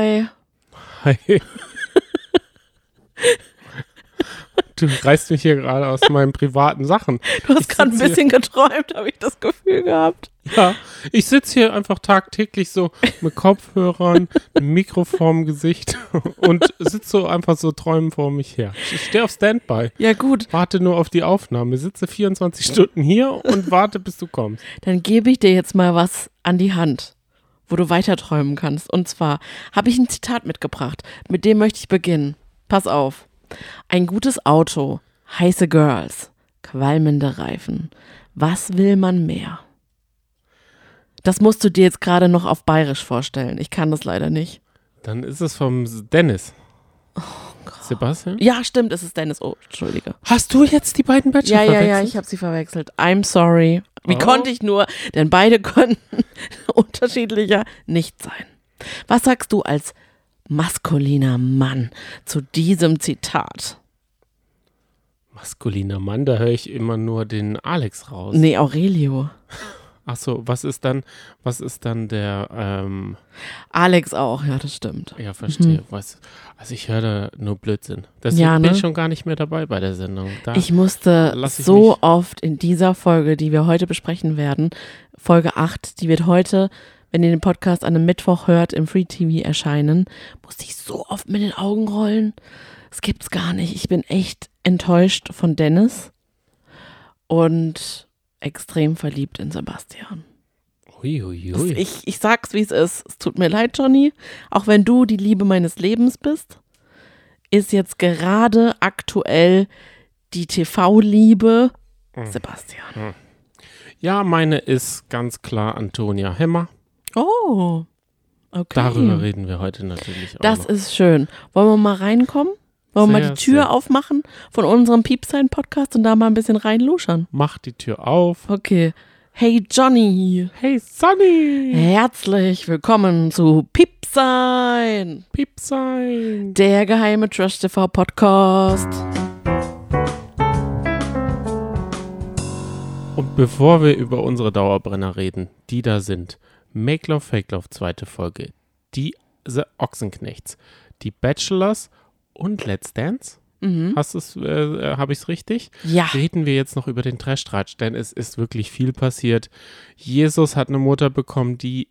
Hi. Hi. Du reißt mich hier gerade aus meinen privaten Sachen. Du hast gerade ein sitz hier- bisschen geträumt, habe ich das Gefühl gehabt. Ja, ich sitze hier einfach tagtäglich so mit Kopfhörern, Mikro vorm Gesicht und sitze so einfach so träumen vor mich her. Ich stehe auf Standby, Ja gut, warte nur auf die Aufnahme, sitze 24 Stunden hier und warte, bis du kommst. dann gebe ich dir jetzt mal was an die Hand, wo du weiter träumen kannst. Und zwar habe ich ein Zitat mitgebracht, mit dem möchte ich beginnen. Pass auf. Ein gutes Auto, heiße Girls, qualmende Reifen. Was will man mehr? Das musst du dir jetzt gerade noch auf Bayerisch vorstellen. Ich kann das leider nicht. Dann ist es vom Dennis. Sebastian? Ja, stimmt, es ist Dennis. Oh, Entschuldige. Hast du jetzt die beiden Bachelor Ja, ja, ja, verwechselt? ich habe sie verwechselt. I'm sorry. Wie Oh. konnte ich nur? Denn beide konnten unterschiedlicher nicht sein. Was sagst du als maskuliner Mann zu diesem Zitat? Maskuliner Mann, da höre ich immer nur den Alex raus. Nee, Aurelio. Ach so, was ist dann, was ist dann der, ähm, Alex auch, ja, das stimmt. ja, verstehe, was, also ich höre nur Blödsinn. Deswegen Mhm. Ja, bin ne? ich schon gar nicht mehr dabei bei der Sendung. Da, Ich musste ich so mich- oft in dieser Folge, die wir heute besprechen werden, Folge 8, die wird heute, wenn ihr den Podcast an einem Mittwoch hört, im Free TV erscheinen, musste ich so oft mit den Augen rollen. Das gibt's gar nicht. Ich bin echt enttäuscht von Dennis und extrem verliebt in Sebastian. ui, ui, ui. ich, ich sag's, wie es ist. Es tut mir leid, Johnny. Auch wenn du die Liebe meines Lebens bist, ist jetzt gerade aktuell die TV-Liebe Hm. Sebastian. Ja, meine ist ganz klar Antonia Hemmer. Oh, okay. Darüber reden wir heute natürlich auch Das noch. ist schön. Wollen wir mal reinkommen? Wollen wir mal die Tür sehr. aufmachen von unserem Piepsein-Podcast und da mal ein bisschen reinluschern? Mach die Tür auf. Okay. Hey Johnny, Hey Sonny! herzlich willkommen zu Piepsein, Piep sein. der geheime Trash TV Podcast. Und bevor wir über unsere Dauerbrenner reden, die da sind, Make Love, Fake Love, zweite Folge, die The Ochsenknechts, die Bachelors und Let's Dance. Mhm. Hast du's, äh, habe ich es richtig? Ja, Reden wir jetzt noch über den Trash-Tratsch, denn es ist wirklich viel passiert. Jesus hat eine Mutter bekommen, die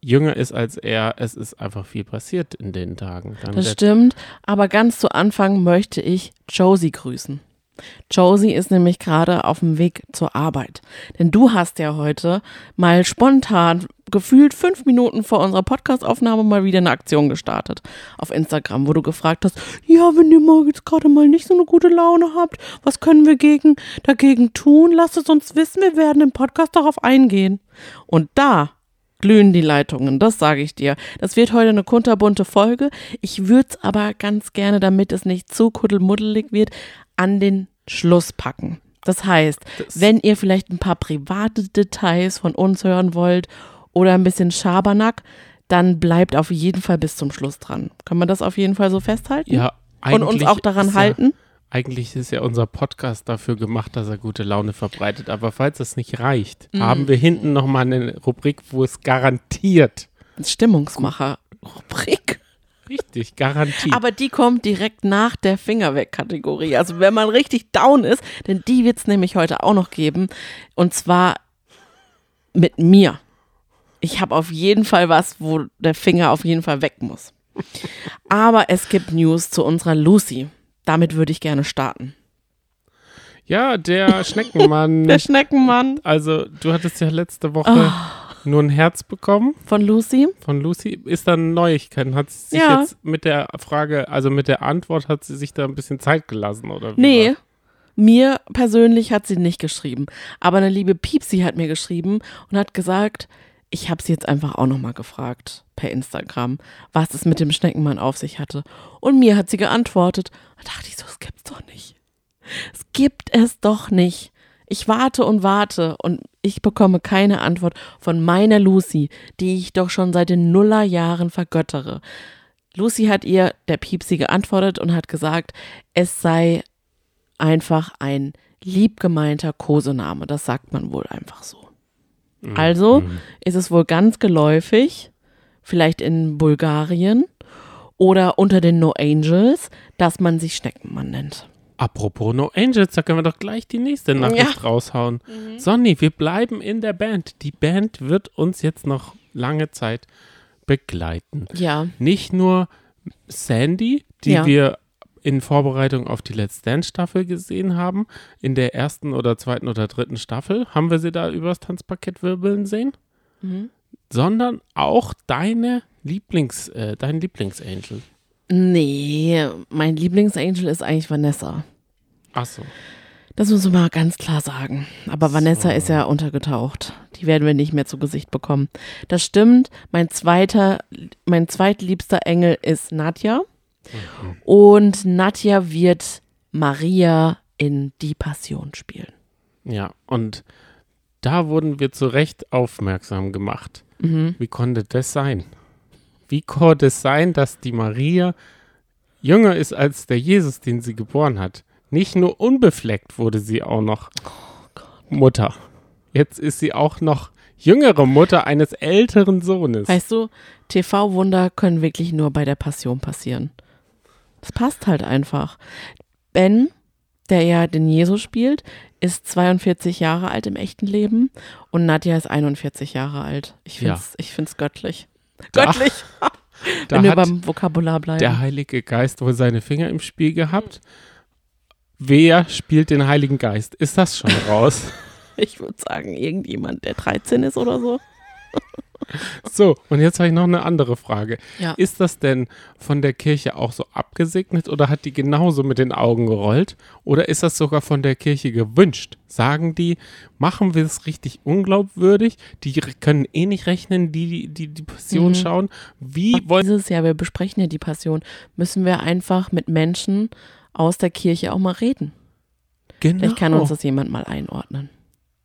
jünger ist als er. Es ist einfach viel passiert in den Tagen. Dann das stimmt. Aber ganz zu Anfang möchte ich Josie grüßen. Josie ist nämlich gerade auf dem Weg zur Arbeit. Denn du hast ja heute mal spontan, gefühlt fünf Minuten vor unserer Podcastaufnahme mal wieder eine Aktion gestartet auf Instagram, wo du gefragt hast, ja, wenn ihr jetzt gerade mal nicht so eine gute Laune habt, was können wir gegen, dagegen tun? Lasst es uns wissen, wir werden im Podcast darauf eingehen. Und da glühen die Leitungen, das sage ich dir. Das wird heute eine kunterbunte Folge. Ich würde es aber ganz gerne, damit es nicht zu kuddelmuddelig wird, an den Schluss packen. Das heißt, Das- wenn ihr vielleicht ein paar private Details von uns hören wollt oder ein bisschen Schabernack, dann bleibt auf jeden Fall bis zum Schluss dran. Können wir das auf jeden Fall so festhalten? ja, Und uns eigentlich auch daran halten? Ja, eigentlich ist ja unser Podcast dafür gemacht, dass er gute Laune verbreitet. Aber falls das nicht reicht, Mhm. haben wir hinten nochmal eine Rubrik, wo es garantiert, Stimmungsmacher-Rubrik. richtig, garantiert. Aber die kommt direkt nach der Finger weg Kategorie. Also wenn man richtig down ist, denn die wird es nämlich heute auch noch geben. Und zwar mit mir. Ich habe auf jeden Fall was, wo der Finger auf jeden Fall weg muss. Aber es gibt News zu unserer Lucy. Damit würde ich gerne starten. ja, der Schneckenmann. Der Schneckenmann also, du hattest ja letzte Woche nur ein Herz bekommen von Lucy. von Lucy. Ist da Neuigkeiten? Hat sie sich Ja. jetzt mit der Frage, also mit der Antwort, hat sie sich da ein bisschen Zeit gelassen, oder wie? Nee, war- mir persönlich hat sie nicht geschrieben. Aber eine liebe Piepsi hat mir geschrieben und hat gesagt, ich habe sie jetzt einfach auch nochmal gefragt per Instagram, was es mit dem Schneckenmann auf sich hatte. Und mir hat sie geantwortet. Da dachte ich so, es gibt's doch nicht. Es gibt es doch nicht. Ich warte und warte und ich bekomme keine Antwort von meiner Lucy, die ich doch schon seit den Nullerjahren vergöttere. Lucy hat ihr, der Piepsi, geantwortet und hat gesagt, es sei einfach ein liebgemeinter Kosename. Das sagt man wohl einfach so. Also Mhm. ist es wohl ganz geläufig vielleicht in Bulgarien oder unter den No Angels, dass man sich Schneckenmann nennt. Apropos No Angels, da können wir doch gleich die nächste Nachricht raushauen. Sonny, wir bleiben in der Band. Die Band wird uns jetzt noch lange Zeit begleiten. Ja, Nicht nur Sandy, die Ja. wir in Vorbereitung auf die Let's Dance Staffel gesehen haben, in der ersten oder zweiten oder dritten Staffel, haben wir sie da übers Tanzparkett wirbeln sehen, Mhm. sondern auch deine Lieblings, äh, dein Lieblingsangel. nee, mein Lieblingsangel ist eigentlich Vanessa. Achso. Das muss man mal ganz klar sagen. Aber Vanessa ist ja untergetaucht. Die werden wir nicht mehr zu Gesicht bekommen. Das stimmt. Mein zweiter, mein zweitliebster Engel ist Nadja. Und Nadja wird Maria in Die Passion spielen. Ja, und da wurden wir zu Recht aufmerksam gemacht. Mhm. Wie konnte das sein? Wie konnte es sein, dass die Maria jünger ist als der Jesus, den sie geboren hat? Nicht nur unbefleckt wurde sie auch noch Mutter. Jetzt ist sie auch noch jüngere Mutter eines älteren Sohnes. Weißt du, TV-Wunder können wirklich nur bei der Passion passieren. Das passt halt einfach. Ben, der ja den Jesus spielt, ist 42 Jahre alt im echten Leben und Nadja ist 41 Jahre alt. Ich Ja. find's, ich find's göttlich. Da- Göttlich, da wenn wir hat beim Vokabular bleiben. der Heilige Geist wohl seine Finger im Spiel gehabt. Wer spielt den Heiligen Geist? Ist das schon raus? ich würde sagen, irgendjemand, der 13 ist oder so. So, und jetzt habe ich noch eine andere Frage. Ja. Ist das denn von der Kirche auch so abgesegnet oder hat die genauso mit den Augen gerollt? Oder ist das sogar von der Kirche gewünscht? Sagen die, machen wir es richtig unglaubwürdig? Die können eh nicht rechnen, die die, die Passion Mhm. schauen. Wie wollen Dieses Jahr, wir besprechen ja die Passion, müssen wir einfach mit Menschen aus der Kirche auch mal reden. genau Vielleicht kann uns das jemand mal einordnen.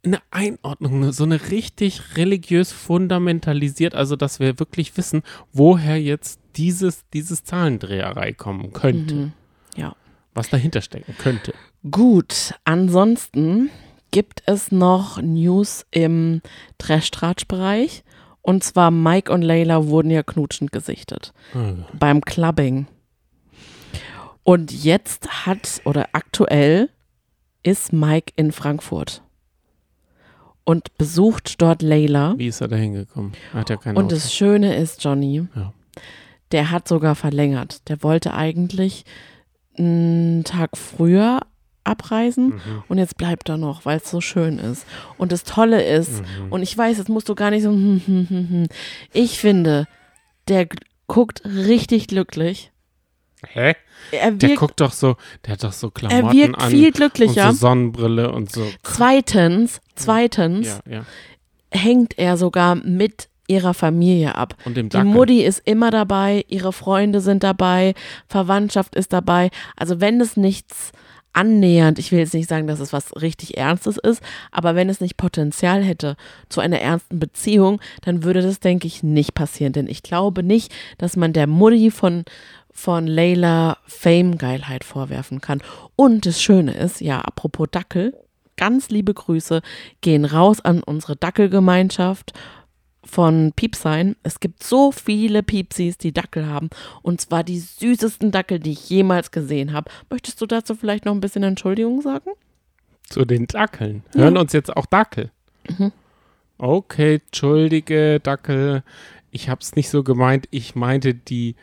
Eine Einordnung, ne, so eine richtig religiös fundamentalisiert, also dass wir wirklich wissen, woher jetzt dieses, dieses Zahlendreherei kommen könnte, Mhm. Ja. was dahinter stecken könnte. Gut, ansonsten gibt es noch News im Trash-Tratsch-Bereich. Und zwar Mike und Layla wurden ja knutschend gesichtet Ah, beim Clubbing. Und jetzt hat oder aktuell ist Mike in Frankfurt und besucht dort Layla. Wie ist er da hingekommen? Hat ja keine Und Auto. das Schöne ist, Johnny, Ja. der hat sogar verlängert. Der wollte eigentlich einen Tag früher abreisen Mhm. und jetzt bleibt er noch, weil es so schön ist. Und das Tolle ist, Mhm. und ich weiß, jetzt musst du gar nicht so, hm, hm, hm, ich finde, der guckt richtig glücklich. Hä? Er Der wirkt, guckt doch so, der hat doch so er Klamotten wirkt an viel und glücklicher. so Sonnenbrille und so. Zweitens, zweitens Ja, ja. hängt er sogar mit ihrer Familie ab. Und dem Die Dackel. Mutti ist immer dabei, ihre Freunde sind dabei, Verwandtschaft ist dabei. Also wenn es nichts annähernd, ich will jetzt nicht sagen, dass es was richtig Ernstes ist, aber wenn es nicht Potenzial hätte zu einer ernsten Beziehung, dann würde das, denke ich, nicht passieren. Denn ich glaube nicht, dass man der Mutti von, von Layla Fame-Geilheit vorwerfen kann. Und das Schöne ist, ja, apropos Dackel, ganz liebe Grüße gehen raus an unsere Dackelgemeinschaft von Piepsein. Es gibt so viele Piepsis, die Dackel haben. Und zwar die süßesten Dackel, die ich jemals gesehen habe. Möchtest du dazu vielleicht noch ein bisschen Entschuldigung sagen? Zu den Dackeln. Hören uns jetzt auch Dackel. Mhm. Okay, entschuldige, Dackel. Ich hab's nicht so gemeint. Ich meinte die,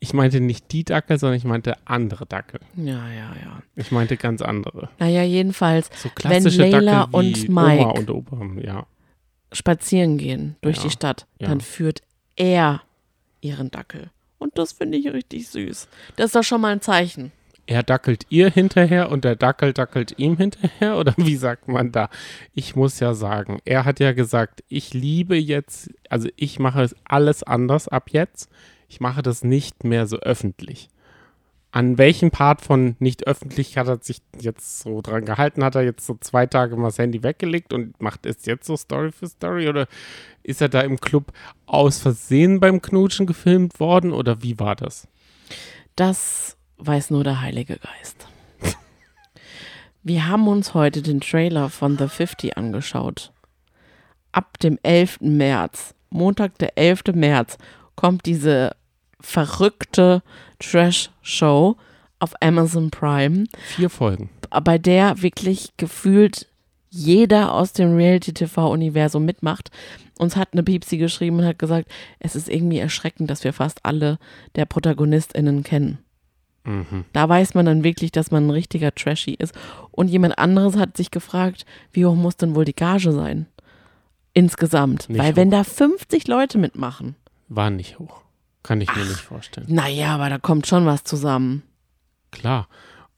ich meinte nicht die Dackel, sondern ich meinte andere Dackel. Ja, ja, ja. Ich meinte ganz andere. Naja, jedenfalls So klassische Layla Dackel wie und Mike- Oma und Opa. Ja. spazieren gehen durch Ja, die Stadt, ja. dann führt er ihren Dackel. Und das finde ich richtig süß. Das ist doch schon mal ein Zeichen. Er dackelt ihr hinterher und der Dackel dackelt ihm hinterher? Oder wie sagt man da? Ich muss ja sagen, er hat ja gesagt, ich liebe jetzt, also ich mache es alles anders ab jetzt. Ich mache das nicht mehr so öffentlich. An welchem Part von nicht öffentlich hat er sich jetzt so dran gehalten? Hat er jetzt so zwei Tage mal das Handy weggelegt und macht es jetzt so Story für Story? Oder ist er da im Club aus Versehen beim Knutschen gefilmt worden? Oder wie war das? Das weiß nur der Heilige Geist. Wir haben uns heute den Trailer von The 50 angeschaut. Ab dem 11. März, Montag, der 11. März, kommt diese verrückte Trash-Show auf Amazon Prime, Vier Folgen. bei der wirklich gefühlt jeder aus dem Reality-TV-Universum mitmacht. Uns hat eine Piepsi geschrieben und hat gesagt, es ist irgendwie erschreckend, dass wir fast alle der ProtagonistInnen kennen. Mhm. Da weiß man dann wirklich, dass man ein richtiger Trashy ist. Und jemand anderes hat sich gefragt, wie hoch muss denn wohl die Gage sein? Insgesamt. Nicht Weil hoch. wenn da 50 Leute mitmachen, War nicht hoch. Kann ich mir nicht vorstellen. naja, aber da kommt schon was zusammen. Klar,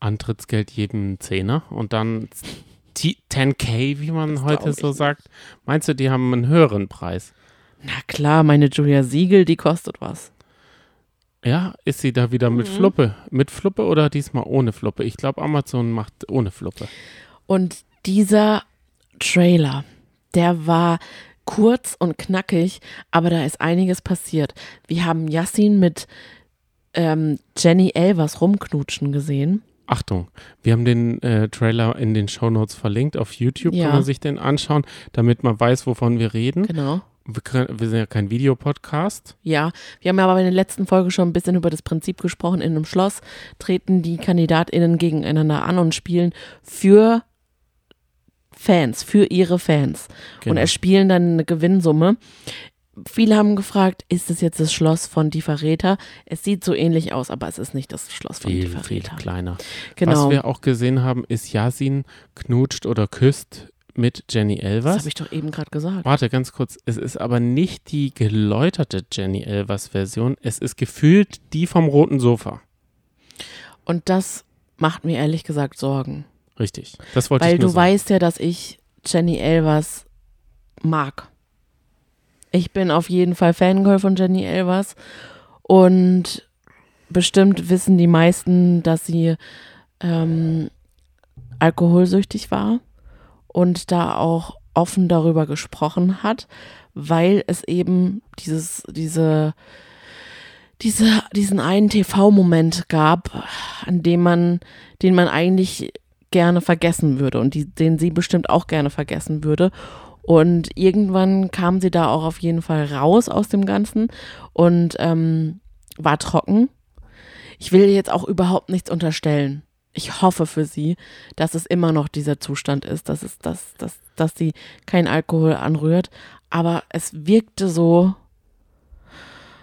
Antrittsgeld jedem Zehner und dann T 10k, wie man Das heute so ich sagt. Meinst du, die haben einen höheren Preis? Na klar, meine Julia Siegel, die kostet was. Ja, ist sie da wieder mit Mhm. Fluppe? Mit Fluppe oder diesmal ohne Fluppe? Ich glaube, Amazon macht ohne Fluppe. Und dieser Trailer, der war kurz und knackig, aber da ist einiges passiert. Wir haben Yassin mit ähm, Jenny Elvers rumknutschen gesehen. Achtung, wir haben den äh, Trailer in den Shownotes verlinkt. Auf YouTube Ja. kann man sich den anschauen, damit man weiß, wovon wir reden. Genau. Wir, können, wir sind ja kein Videopodcast. Ja, wir haben ja aber in der letzten Folge schon ein bisschen über das Prinzip gesprochen. In einem Schloss treten die KandidatInnen gegeneinander an und spielen für Fans, für ihre Fans. Und Genau. erspielen dann eine Gewinnsumme. Viele haben gefragt, ist es jetzt das Schloss von Die Verräter? Es sieht so ähnlich aus, aber es ist nicht das Schloss von Die viel, viel Verräter. kleiner. Genau. Was wir auch gesehen haben, ist Yasin knutscht oder küsst mit Jenny das Elvers. habe ich doch eben gerade gesagt. Warte, ganz kurz. Es ist aber nicht die geläuterte Jenny Elvers Version. Es ist gefühlt die vom roten Sofa. Und das macht mir ehrlich gesagt Sorgen. Richtig. Das wollte Weil ich nur du sagen. weißt ja, dass ich Jenny Elvers mag. Ich bin auf jeden Fall Fangirl von Jenny Elvers und bestimmt wissen die meisten, dass sie ähm, alkoholsüchtig war und da auch offen darüber gesprochen hat, weil es eben dieses, diese, diese, diesen einen TV-Moment gab, an dem man, den man eigentlich gerne vergessen würde und die, den sie bestimmt auch gerne vergessen würde. Und irgendwann kam sie da auch auf jeden Fall raus aus dem Ganzen und ähm, war trocken. Ich will jetzt auch überhaupt nichts unterstellen. Ich hoffe für sie, dass es immer noch dieser Zustand ist, dass, es, dass, dass, dass sie kein Alkohol anrührt. Aber es wirkte so,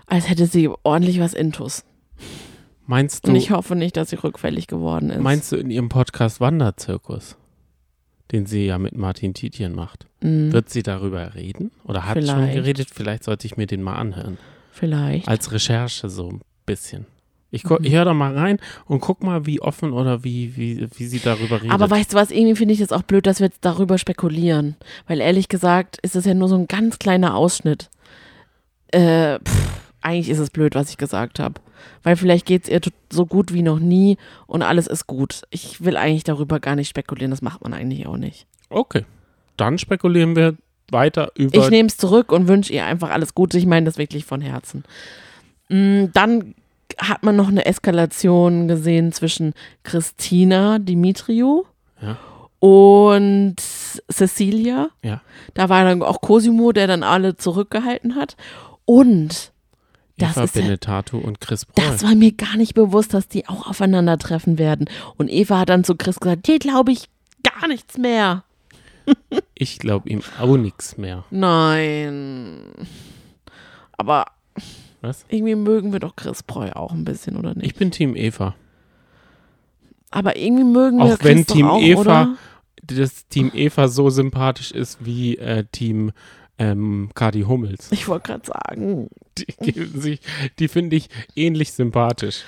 als hätte sie ordentlich was intus. Meinst Und du, ich hoffe nicht, dass sie rückfällig geworden ist. meinst du in ihrem Podcast Wanderzirkus, den sie ja mit Martin Tietjen macht, Mm, wird sie darüber reden? Oder hat schon Vielleicht. geredet? Vielleicht sollte ich mir den mal anhören. vielleicht. Als Recherche so ein bisschen. Ich, gu- Mhm. ich höre da mal rein und guck mal, wie offen oder wie, wie, wie sie darüber redet. Aber weißt du was, irgendwie finde ich das auch blöd, dass wir jetzt darüber spekulieren. Weil ehrlich gesagt ist es ja nur so ein ganz kleiner Ausschnitt. Äh, pff, eigentlich ist es blöd, was ich gesagt habe. Weil vielleicht geht es ihr so gut wie noch nie und alles ist gut. Ich will eigentlich darüber gar nicht spekulieren, das macht man eigentlich auch nicht. okay, dann spekulieren wir weiter über Ich nehme es zurück und wünsche ihr einfach alles Gute. Ich meine das wirklich von Herzen. Mm, Dann hat man noch eine Eskalation gesehen zwischen Christina Dimitriou Ja. und Cecilia. Ja. Da war dann auch Cosimo, der dann alle zurückgehalten hat. Und das Eva ist ja- Benetato und Chris Broll. das war mir gar nicht bewusst, dass die auch aufeinandertreffen werden. Und Eva hat dann zu Chris gesagt, dir glaube ich gar nichts mehr. Ich glaube ihm auch nichts mehr. Nein. Aber Was? irgendwie mögen wir doch Chris Breu auch ein bisschen, oder nicht? Ich bin Team Eva. Aber irgendwie mögen wir Auch Chris wenn Team auch, Eva- oder? Das Team Eva so sympathisch ist wie äh, Team ähm, Kadi Hummels. Ich wollte gerade sagen. Die, geben sich- die finde ich ähnlich sympathisch.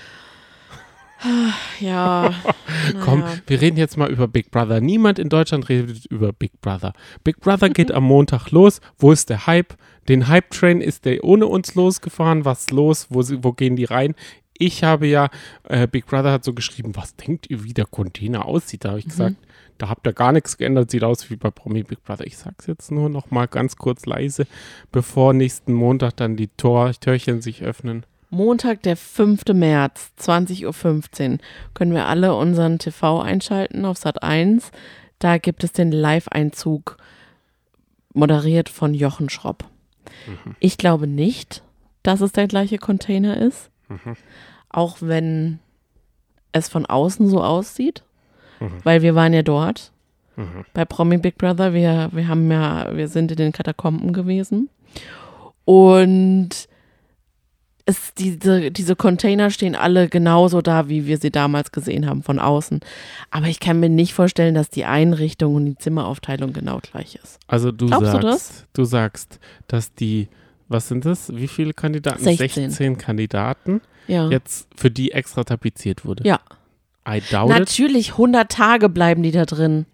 Ja. Komm, naja. wir reden jetzt mal über Big Brother. Niemand in Deutschland redet über Big Brother. Big Brother geht am Montag los. Wo ist der Hype? Den Hype-Train ist der ohne uns losgefahren. Was ist los? Wo, wo gehen die rein? Ich habe ja, äh, Big Brother hat so geschrieben, was denkt ihr, wie der Container aussieht? Da habe ich gesagt, da habt ihr gar nichts geändert. Sieht aus wie bei Promi Big Brother. Ich sag's jetzt nur noch mal ganz kurz leise, bevor nächsten Montag dann die Tor Türchen sich öffnen. Montag, der 5. März, 20.15 Uhr, können wir alle unseren TV einschalten auf Sat 1. Da gibt es den Live-Einzug moderiert von Jochen Schropp. Mhm. Ich glaube nicht, dass es der gleiche Container ist. Mhm. Auch wenn es von außen so aussieht. Mhm. Weil wir waren ja dort. Mhm. Bei Promi Big Brother. Wir, wir haben ja, wir sind in den Katakomben gewesen. Und es, diese, diese Container stehen alle genauso da, wie wir sie damals gesehen haben, von außen. Aber ich kann mir nicht vorstellen, dass die Einrichtung und die Zimmeraufteilung genau gleich ist. Also du Glaubst du sagst, das? du sagst, dass die, was sind das? Wie viele Kandidaten? 16. Kandidaten Ja. jetzt für die extra tapeziert wurde. Ja. I doubt it. Natürlich, 100 Tage bleiben die da drin.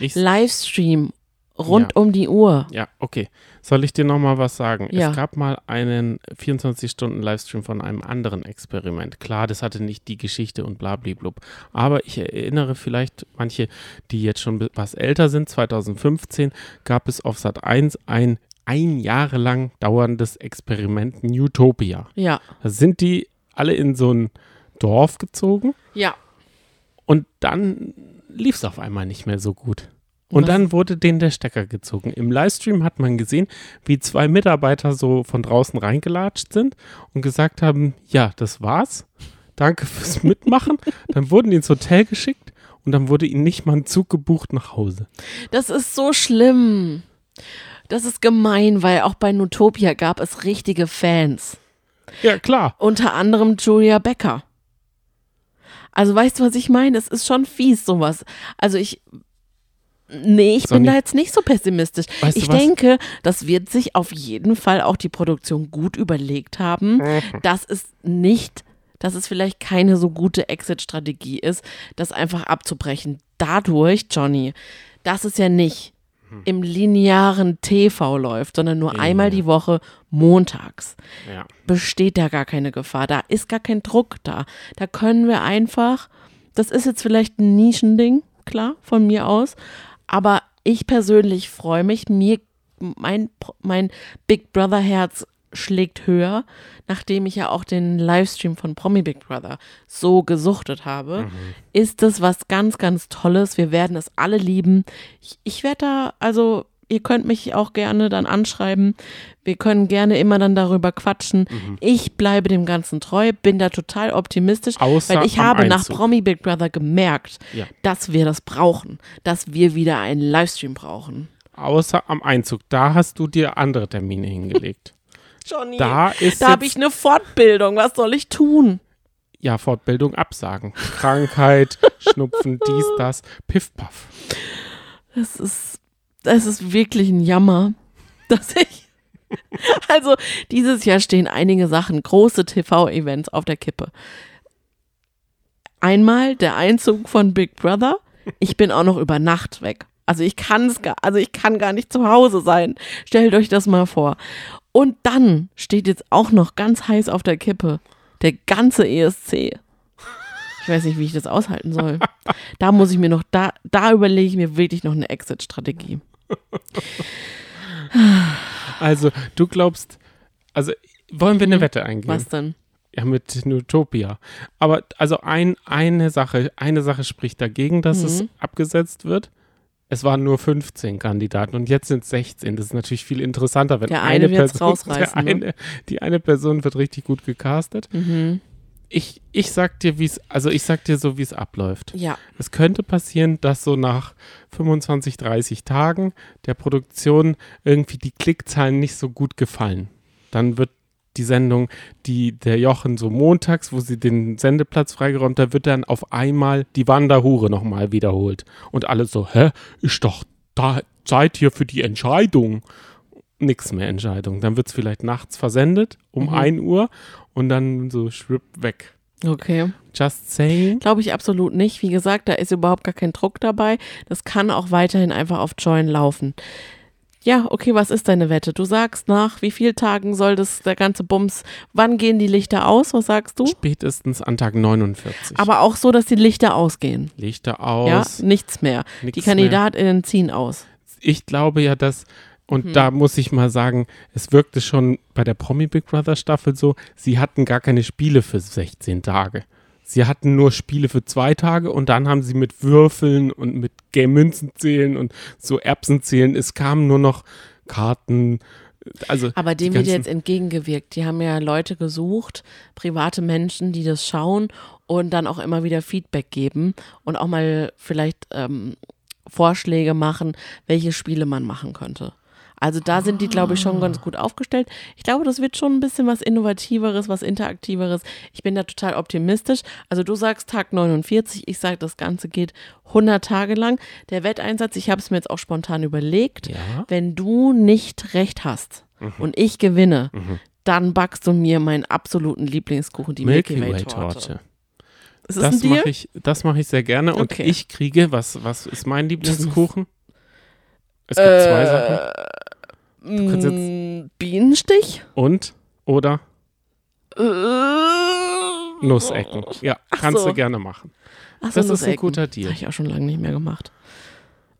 Ich, Livestream rund Ja. um die Uhr. ja, okay. Soll ich dir noch mal was sagen? Ja. Es gab mal einen 24-Stunden-Livestream von einem anderen Experiment. Klar, das hatte nicht die Geschichte und blablablub. Aber ich erinnere vielleicht manche, die jetzt schon was älter sind. 2015 gab es auf Sat 1 ein ein Jahre lang dauerndes Experiment Newtopia. Ja. Da sind die alle in so ein Dorf gezogen Ja. und dann lief es auf einmal nicht mehr so gut. Und Was? dann wurde denen der Stecker gezogen. Im Livestream hat man gesehen, wie zwei Mitarbeiter so von draußen reingelatscht sind und gesagt haben, ja, das war's. Danke fürs Mitmachen. dann wurden die ins Hotel geschickt und dann wurde ihnen nicht mal ein Zug gebucht nach Hause. Das ist so schlimm. Das ist gemein, weil auch bei Nutopia gab es richtige Fans. Ja, klar. Unter anderem Julia Becker. Also weißt du, was ich meine? Es ist schon fies, sowas. Also ich. Nee, ich bin Sonny, da jetzt nicht so pessimistisch. weißt du ich was? denke, das wird sich auf jeden Fall auch die Produktion gut überlegt haben. Mhm. dass es nicht, dass es vielleicht keine so gute Exit-Strategie ist, das einfach abzubrechen. Dadurch, Johnny, dass es ja nicht im linearen TV läuft, sondern nur Ja. einmal die Woche montags, Ja. besteht da gar keine Gefahr. Da ist gar kein Druck da. Da können wir einfach, das ist jetzt vielleicht ein Nischending, klar, von mir aus, aber ich persönlich freue mich, mir, mein, mein Big Brother Herz schlägt höher, nachdem ich ja auch den Livestream von Promi Big Brother so gesuchtet habe, ist das was ganz, ganz Tolles. Wir werden es alle lieben. Ich, ich werde da, also ihr könnt mich auch gerne dann anschreiben. Wir können gerne immer dann darüber quatschen. Ich bleibe dem Ganzen treu, bin da total optimistisch, Außer weil ich habe nach Einzug. Promi Big Brother gemerkt, Ja. dass wir das brauchen, dass wir wieder einen Livestream brauchen. Außer am Einzug. Da hast du dir andere Termine hingelegt. Johnny, Da ist da habe ich eine Fortbildung. Was soll ich tun? Ja, Fortbildung absagen. Krankheit, Schnupfen, dies, das, piff, paff. Das ist, das ist wirklich ein Jammer, dass ich. Also, dieses Jahr stehen einige Sachen, große TV-Events auf der Kippe. Einmal der Einzug von Big Brother. Ich bin auch noch über Nacht weg. Also ich kann es gar, also ich kann gar nicht zu Hause sein. Stellt euch das mal vor. Und dann steht jetzt auch noch ganz heiß auf der Kippe der ganze ESC. Ich weiß nicht, wie ich das aushalten soll. Da muss ich mir noch, da, da überlege ich mir wirklich noch eine Exit-Strategie. Also, du glaubst, also wollen wir eine Wette eingehen? Mhm. Was denn? Ja, mit Nutopia. Aber also ein, eine Sache, eine Sache spricht dagegen, dass Mhm. es abgesetzt wird. Es waren nur 15 Kandidaten und jetzt sind es 16. Das ist natürlich viel interessanter, wenn Der eine wird's Person, rausreißen, der ne? eine, die eine Person wird richtig gut gecastet. Mhm. Ich, ich sag dir, wie es, also ich sag dir so, wie es abläuft. Ja, Es könnte passieren, dass so nach 25, 30 Tagen der Produktion irgendwie die Klickzahlen nicht so gut gefallen. Dann wird die Sendung, die der Jochen so montags, wo sie den Sendeplatz freigeräumt hat, wird dann auf einmal die Wanderhure nochmal wiederholt. Und alle so, hä, ist doch da Zeit hier für die Entscheidung. Nix mehr Entscheidung. Dann wird es vielleicht nachts versendet um Mhm. 1 Uhr und dann so schwipp weg. okay. Just saying. Glaube ich absolut nicht. Wie gesagt, da ist überhaupt gar kein Druck dabei. Das kann auch weiterhin einfach auf Join laufen. Ja, okay, was ist deine Wette? Du sagst nach wie vielen Tagen soll das der ganze Bums, wann gehen die Lichter aus? Was sagst du? Spätestens an Tag 49. Aber auch so, dass die Lichter ausgehen. Lichter Ja, aus. nichts mehr. nix Die KandidatInnen ziehen aus. Mehr. Ich glaube ja, dass, und Mhm. da muss ich mal sagen, es wirkte schon bei der Promi Big Brother Staffel so, sie hatten gar keine Spiele für 16 Tage. Sie hatten nur Spiele für zwei Tage und dann haben sie mit Würfeln und mit Game Münzen zählen und so Erbsen zählen. Es kamen nur noch Karten, Also Aber dem wird jetzt entgegengewirkt. Die haben ja Leute gesucht, private Menschen, die das schauen und dann auch immer wieder Feedback geben und auch mal vielleicht ähm, Vorschläge machen, welche Spiele man machen könnte. Also da sind die, glaube ich, schon ganz gut aufgestellt. Ich glaube, das wird schon ein bisschen was Innovativeres, was Interaktiveres. Ich bin da total optimistisch. Also du sagst Tag 49, ich sage, das Ganze geht 100 Tage lang. Der Wetteinsatz, ich habe es mir jetzt auch spontan überlegt. Ja. Wenn du nicht recht hast und ich gewinne, dann backst du mir meinen absoluten Lieblingskuchen, die Milky, Milky Way Torte. Torte. Das, mache ich, das mache ich sehr gerne. Und Okay. ich kriege, was, was ist mein Lieblingskuchen? Es gibt zwei Sachen. Kannst jetzt- Mm, Bienenstich? Und oder Äh, Nussecken. Ja, Ach kannst so. du gerne machen. Ach so, Das ist ein Nussecken. guter Deal. Habe ich auch schon lange nicht mehr gemacht.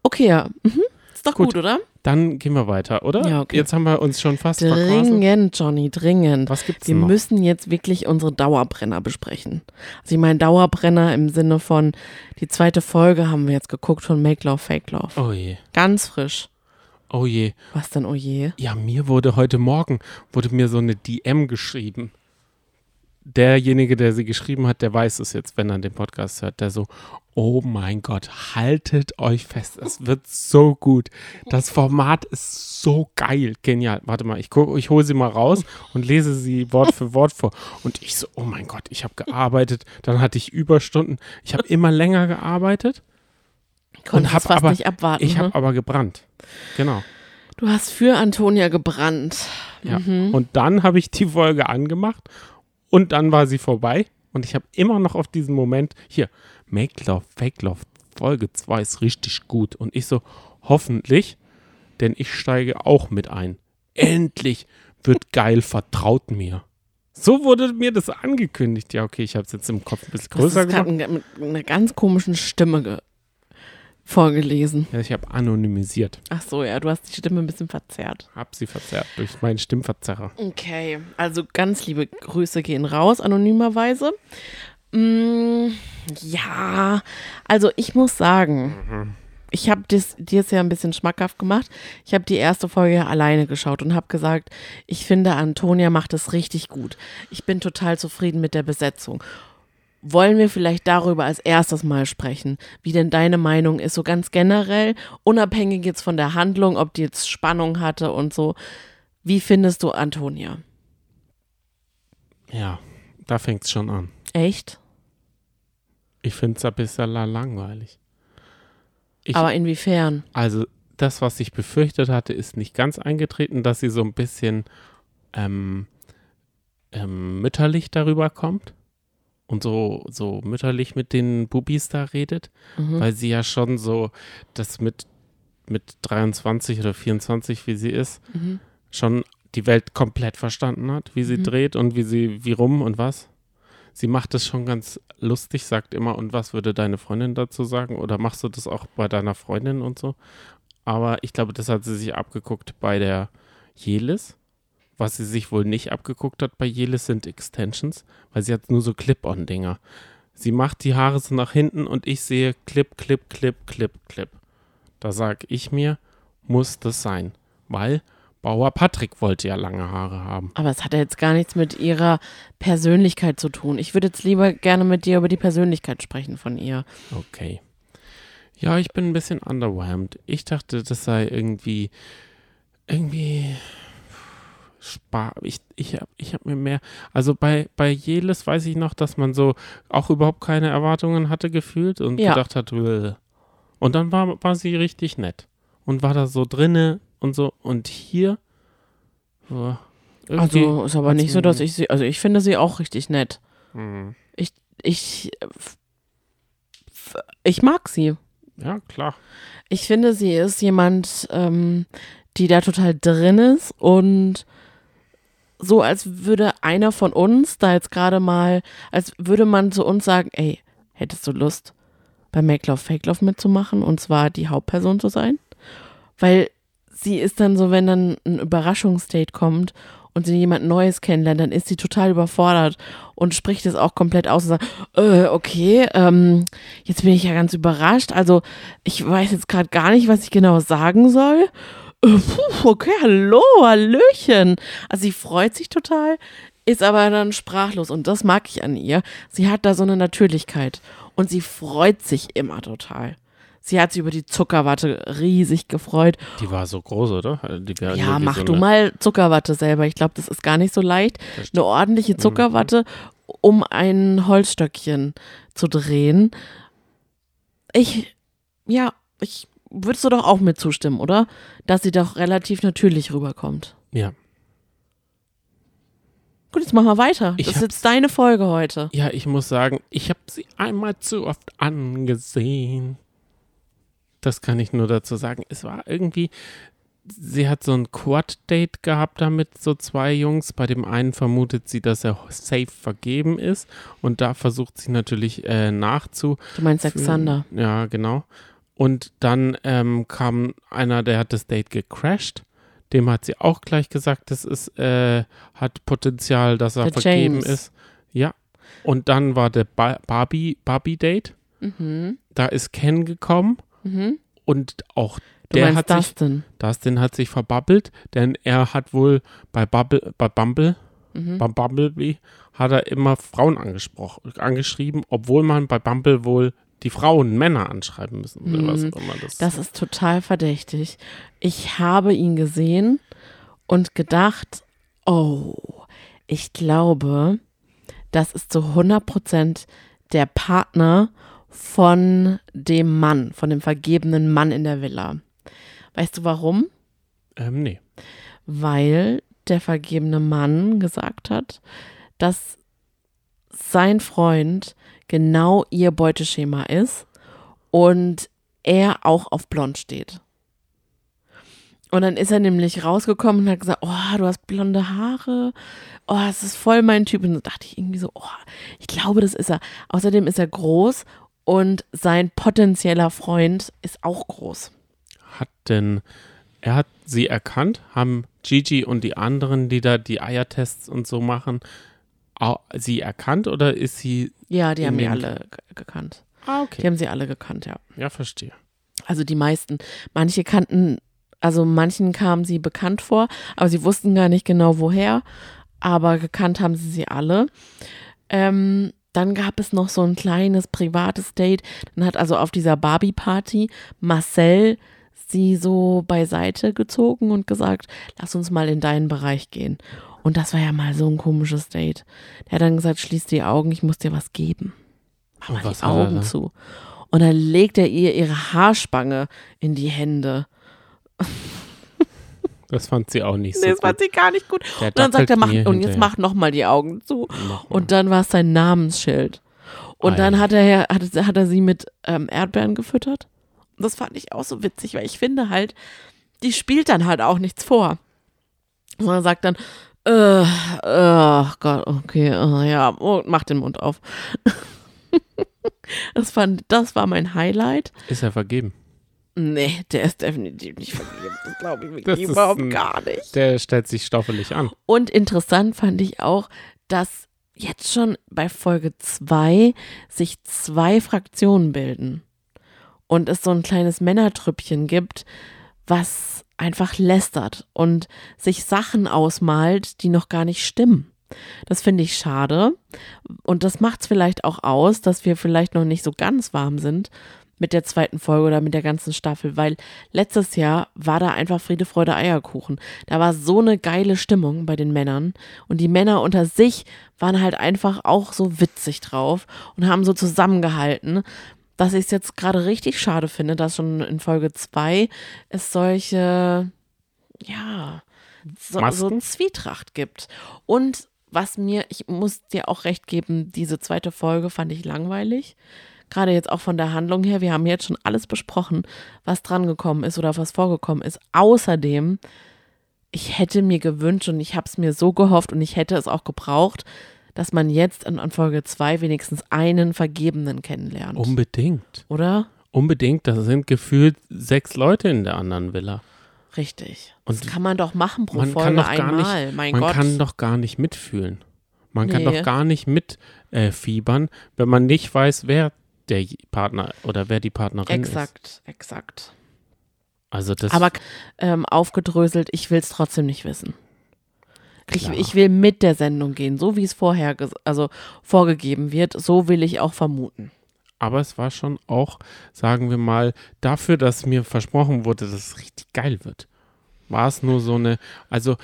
Okay, ja. Mhm. Ist doch Gut. gut, oder? Dann gehen wir weiter, oder? Ja, okay. Jetzt haben wir uns schon fast. Dringend, Johnny, dringend. Was gibt's Wir noch? müssen jetzt wirklich unsere Dauerbrenner besprechen. Also ich meine Dauerbrenner im Sinne von, die zweite Folge haben wir jetzt geguckt von Make Love, Fake Love. Oh je, Ganz frisch. Oh je. Was denn, oh je? Ja, mir wurde heute Morgen, wurde mir so eine DM geschrieben. Derjenige, der sie geschrieben hat, der weiß es jetzt, wenn er den Podcast hört, der so, oh mein Gott, haltet euch fest, es wird so gut. Das Format ist so geil, genial. Warte mal, ich, guck, ich hole sie mal raus und lese sie Wort für Wort vor. Und ich so, oh mein Gott, ich habe gearbeitet, dann hatte ich Überstunden, ich habe immer länger gearbeitet, Konnte hab es fast aber- nicht abwarten. ich ne? habe aber gebrannt. Genau. Du hast für Antonia gebrannt. Ja. Mhm. Und dann habe ich die Folge angemacht und dann war sie vorbei. Und ich habe immer noch auf diesen Moment, hier, Make Love, Fake Love, Folge 2 ist richtig gut. Und ich so, hoffentlich, denn ich steige auch mit ein. Endlich wird geil, vertraut mir. So wurde mir das angekündigt. Ja, okay, ich habe es jetzt im Kopf ein bisschen Du hast größer es gerade gemacht. mit einer ganz komischen Stimme vorgelesen. Ja, ich habe anonymisiert. Ach so, ja, du hast die Stimme ein bisschen verzerrt. Hab sie verzerrt durch meinen Stimmverzerrer. Okay, also ganz liebe Grüße gehen raus, anonymerweise. Mm, ja, also ich muss sagen, ich habe dir es ja ein bisschen schmackhaft gemacht. Ich habe die erste Folge ja alleine geschaut und habe gesagt, ich finde, Antonia macht es richtig gut. Ich bin total zufrieden mit der Besetzung. Wollen wir vielleicht darüber als erstes mal sprechen, wie denn deine Meinung ist, so ganz generell, unabhängig jetzt von der Handlung, ob die jetzt Spannung hatte und so. Wie findest du Antonia? Ja, da fängt es schon an. Echt? Ich finde es ein bisschen langweilig. Ich- Aber inwiefern? Also das, was ich befürchtet hatte, ist nicht ganz eingetreten, dass sie so ein bisschen ähm, ähm, mütterlich darüber kommt und so, so mütterlich mit den Bubis da redet, Mhm. weil sie ja schon so das mit, mit 23 oder 24, wie sie ist, Mhm. schon die Welt komplett verstanden hat, wie sie Mhm. dreht und wie sie, wie rum und was. Sie macht das schon ganz lustig, sagt immer, und was würde deine Freundin dazu sagen? Oder machst du das auch bei deiner Freundin und so? Aber ich glaube, das hat sie sich abgeguckt bei der Jelis. Was sie sich wohl nicht abgeguckt hat bei Jelis sind Extensions, weil sie hat nur so Clip-on-Dinger. Sie macht die Haare so nach hinten und ich sehe Clip, Clip, Clip, Clip, Clip. Da sag ich mir, muss das sein. Weil Bauer Patrick wollte ja lange Haare haben. Aber es hat ja jetzt gar nichts mit ihrer Persönlichkeit zu tun. Ich würde jetzt lieber gerne mit dir über die Persönlichkeit sprechen von ihr. Okay. Ja, ich bin ein bisschen underwhelmed. Ich dachte, das sei irgendwie, irgendwie, spar ich, ich habe ich hab mir mehr, also bei, bei Jelis weiß ich noch, dass man so auch überhaupt keine Erwartungen hatte gefühlt und Ja. gedacht hat, "Bäh." und dann war, war sie richtig nett und war da so drinne und so und hier, so, irgendwie- Also ist aber nicht so, dass ich sie, also ich finde sie auch richtig nett. Hm. Ich, f- ich mag sie. ja, klar. Ich finde, sie ist jemand, ähm, die da total drin ist und so, als würde einer von uns da jetzt gerade mal, als würde man zu uns sagen, ey, hättest du Lust, bei Make Love Fake Love mitzumachen und zwar die Hauptperson zu sein? Weil sie ist dann so, wenn dann ein Überraschungsdate kommt und sie jemand Neues kennenlernt, dann ist sie total überfordert und spricht es auch komplett aus und sagt, äh, okay, ähm, jetzt bin ich ja ganz überrascht. Also ich weiß jetzt gerade gar nicht, was ich genau sagen soll. Äh, okay, hallo, hallöchen. Also sie freut sich total, ist aber dann sprachlos und das mag ich an ihr. Sie hat da so eine Natürlichkeit und sie freut sich immer total. Sie hat sich über die Zuckerwatte riesig gefreut. Die war so groß, oder? Die war Ja, mach so du mal Zuckerwatte selber. Ich glaube, das ist gar nicht so leicht. Eine ordentliche Zuckerwatte, um ein Holzstöckchen zu drehen. Ich, ja, ich würdest du doch auch mit zustimmen, oder? Dass sie doch relativ natürlich rüberkommt. Ja. Gut, jetzt machen wir weiter. Ich das ist jetzt deine Folge heute. Ja, ich muss sagen, ich habe sie einmal zu oft angesehen. Das kann ich nur dazu sagen. Es war irgendwie, sie hat so ein Quad-Date gehabt da mit so zwei Jungs. Bei dem einen vermutet sie, dass er safe vergeben ist. Und da versucht sie natürlich äh, nachzu. Du meinst Alexander. Ja, genau. Und dann ähm, kam einer, der hat das Date gecrashed. Dem hat sie auch gleich gesagt, das ist, äh, hat Potenzial, dass er Der vergeben James. ist. Ja. Und dann war der ba Barbie, Barbie-Date. Mhm. Da ist Ken gekommen Mhm. und auch Du der hat sich, Dustin. Dustin hat sich verbabbelt, denn er hat wohl bei Bubble, bei Bumble, Mhm. bei Bumblebee, hat er immer Frauen angesprochen, angeschrieben, obwohl man bei Bumble wohl die Frauen Männer anschreiben müssen oder was auch immer das, Das ist total verdächtig. Ich habe ihn gesehen und gedacht, oh, ich glaube, das ist zu 100% der Partner von dem Mann, von dem vergebenen Mann in der Villa. Weißt du warum? ähm, nee. Weil der vergebene Mann gesagt hat, dass sein Freund genau ihr Beuteschema ist und er auch auf blond steht. Und dann ist er nämlich rausgekommen und hat gesagt, oh, du hast blonde Haare, oh, das ist voll mein Typ. Und da dachte ich irgendwie so, oh, ich glaube, das ist er. Außerdem ist er groß und sein potenzieller Freund ist auch groß. Hat denn, er hat sie erkannt, haben Gigi und die anderen, die da die Eiertests und so machen, sie erkannt oder ist sie, Ja, die haben den- alle ge- gekannt. ah, Die haben sie alle gekannt, ja. ja, verstehe. Also die meisten. Manche kannten, also manchen kamen sie bekannt vor, aber sie wussten gar nicht genau woher. Aber gekannt haben sie sie alle. Ähm, dann gab es noch so ein kleines privates Date. Dann hat also auf dieser Barbie-Party Marcel sie so beiseite gezogen und gesagt, lass uns mal in deinen Bereich gehen. Und das war ja mal so ein komisches Date. Der hat dann gesagt, schließ die Augen, ich muss dir was geben. Mach mal die Augen zu. Und dann legt er ihr ihre Haarspange in die Hände. Das fand sie auch nicht so Nee, das gut. fand sie gar nicht gut. Der Und dann sagt er, mach, und jetzt hinterher. mach noch mal die Augen zu. Nochmal. Und dann war es sein Namensschild. Und dann Ei. hat er, hat, hat er sie mit ähm, Erdbeeren gefüttert. Und das fand ich auch so witzig, weil ich finde halt, die spielt dann halt auch nichts vor. Und er sagt dann, äh, äh, Gott, okay, äh, ja, oh, mach den Mund auf. das, fand, das war mein Highlight. Ist er vergeben? Nee, der ist definitiv nicht vergeben. Das glaube ich wirklich überhaupt ein- gar nicht. Der stellt sich stoffelig an. Und interessant fand ich auch, dass jetzt schon bei Folge 2 sich zwei Fraktionen bilden. Und es so ein kleines Männertrüppchen gibt, was einfach lästert und sich Sachen ausmalt, die noch gar nicht stimmen. Das finde ich schade. Und das macht es vielleicht auch aus, dass wir vielleicht noch nicht so ganz warm sind mit der zweiten Folge oder mit der ganzen Staffel, weil letztes Jahr war da einfach Friede, Freude, Eierkuchen. Da war so eine geile Stimmung bei den Männern und die Männer unter sich waren halt einfach auch so witzig drauf und haben so zusammengehalten, dass ich es jetzt gerade richtig schade finde, dass schon in Folge 2 es solche, ja, so, so Masken? Zwietracht gibt. Und was mir, ich muss dir auch recht geben, diese zweite Folge fand ich langweilig. Gerade jetzt auch von der Handlung her. Wir haben jetzt schon alles besprochen, was drangekommen ist oder was vorgekommen ist. Außerdem, ich hätte mir gewünscht und ich habe es mir so gehofft und ich hätte es auch gebraucht, dass man jetzt an Folge 2 wenigstens einen Vergebenen kennenlernt. Unbedingt. oder? Unbedingt. Das sind gefühlt sechs Leute in der anderen Villa. Richtig. Und das kann man doch machen pro man Folge kann doch gar einmal. nicht, mein man Gott. kann doch gar nicht mitfühlen. Man kann Nee. doch gar nicht mitfiebern, äh, wenn man nicht weiß, wer der Partner oder wer die Partnerin ist. exakt, exakt. Also das Aber ähm, aufgedröselt, ich will es trotzdem nicht wissen. Ich, ich will mit der Sendung gehen, so wie es vorher, also vorgegeben wird, so will ich auch vermuten. Aber es war schon auch, sagen wir mal, dafür, dass mir versprochen wurde, dass es richtig geil wird, war es nur so eine, also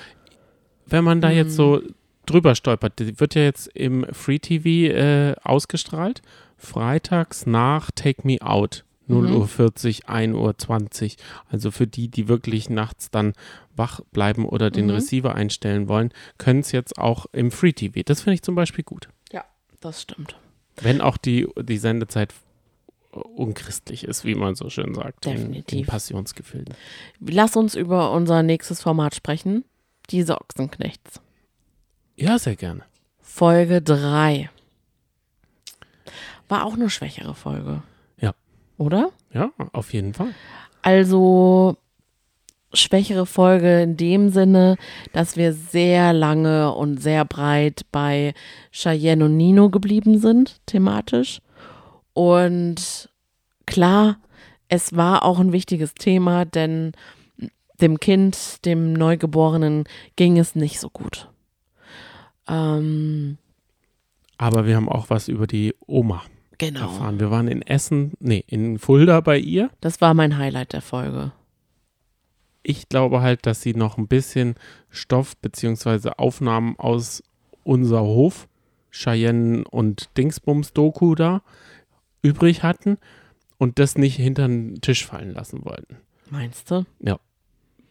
wenn man da jetzt so drüber stolpert, die wird ja jetzt im Free TV äh, ausgestrahlt, freitags nach Take Me Out. 0 Uhr 40, 1 Uhr 20. Also für die, die wirklich nachts dann wach bleiben oder den Mhm. Receiver einstellen wollen, können es jetzt auch im Free TV. Das finde ich zum Beispiel gut. Ja, das stimmt. Wenn auch die, die Sendezeit unchristlich ist, wie man so schön sagt. In, in Definitiv. Passionsgefilden. Lass uns über unser nächstes Format sprechen. Diese Ochsenknechts. Ja, sehr gerne. Folge 3. War auch eine schwächere Folge. Oder? Ja, auf jeden Fall. Also schwächere Folge in dem Sinne, dass wir sehr lange und sehr breit bei Cheyenne und Nino geblieben sind, thematisch. Und klar, es war auch ein wichtiges Thema, denn dem Kind, dem Neugeborenen, ging es nicht so gut. Ähm, Aber wir haben auch was über die Oma genau. erfahren. Wir waren in Essen, nee, in Fulda bei ihr. Das war mein Highlight der Folge. Ich glaube halt, dass sie noch ein bisschen Stoff beziehungsweise Aufnahmen aus unser Hof, Cheyenne und Dingsbums Doku da übrig hatten und das nicht hinter den Tisch fallen lassen wollten. Meinst du?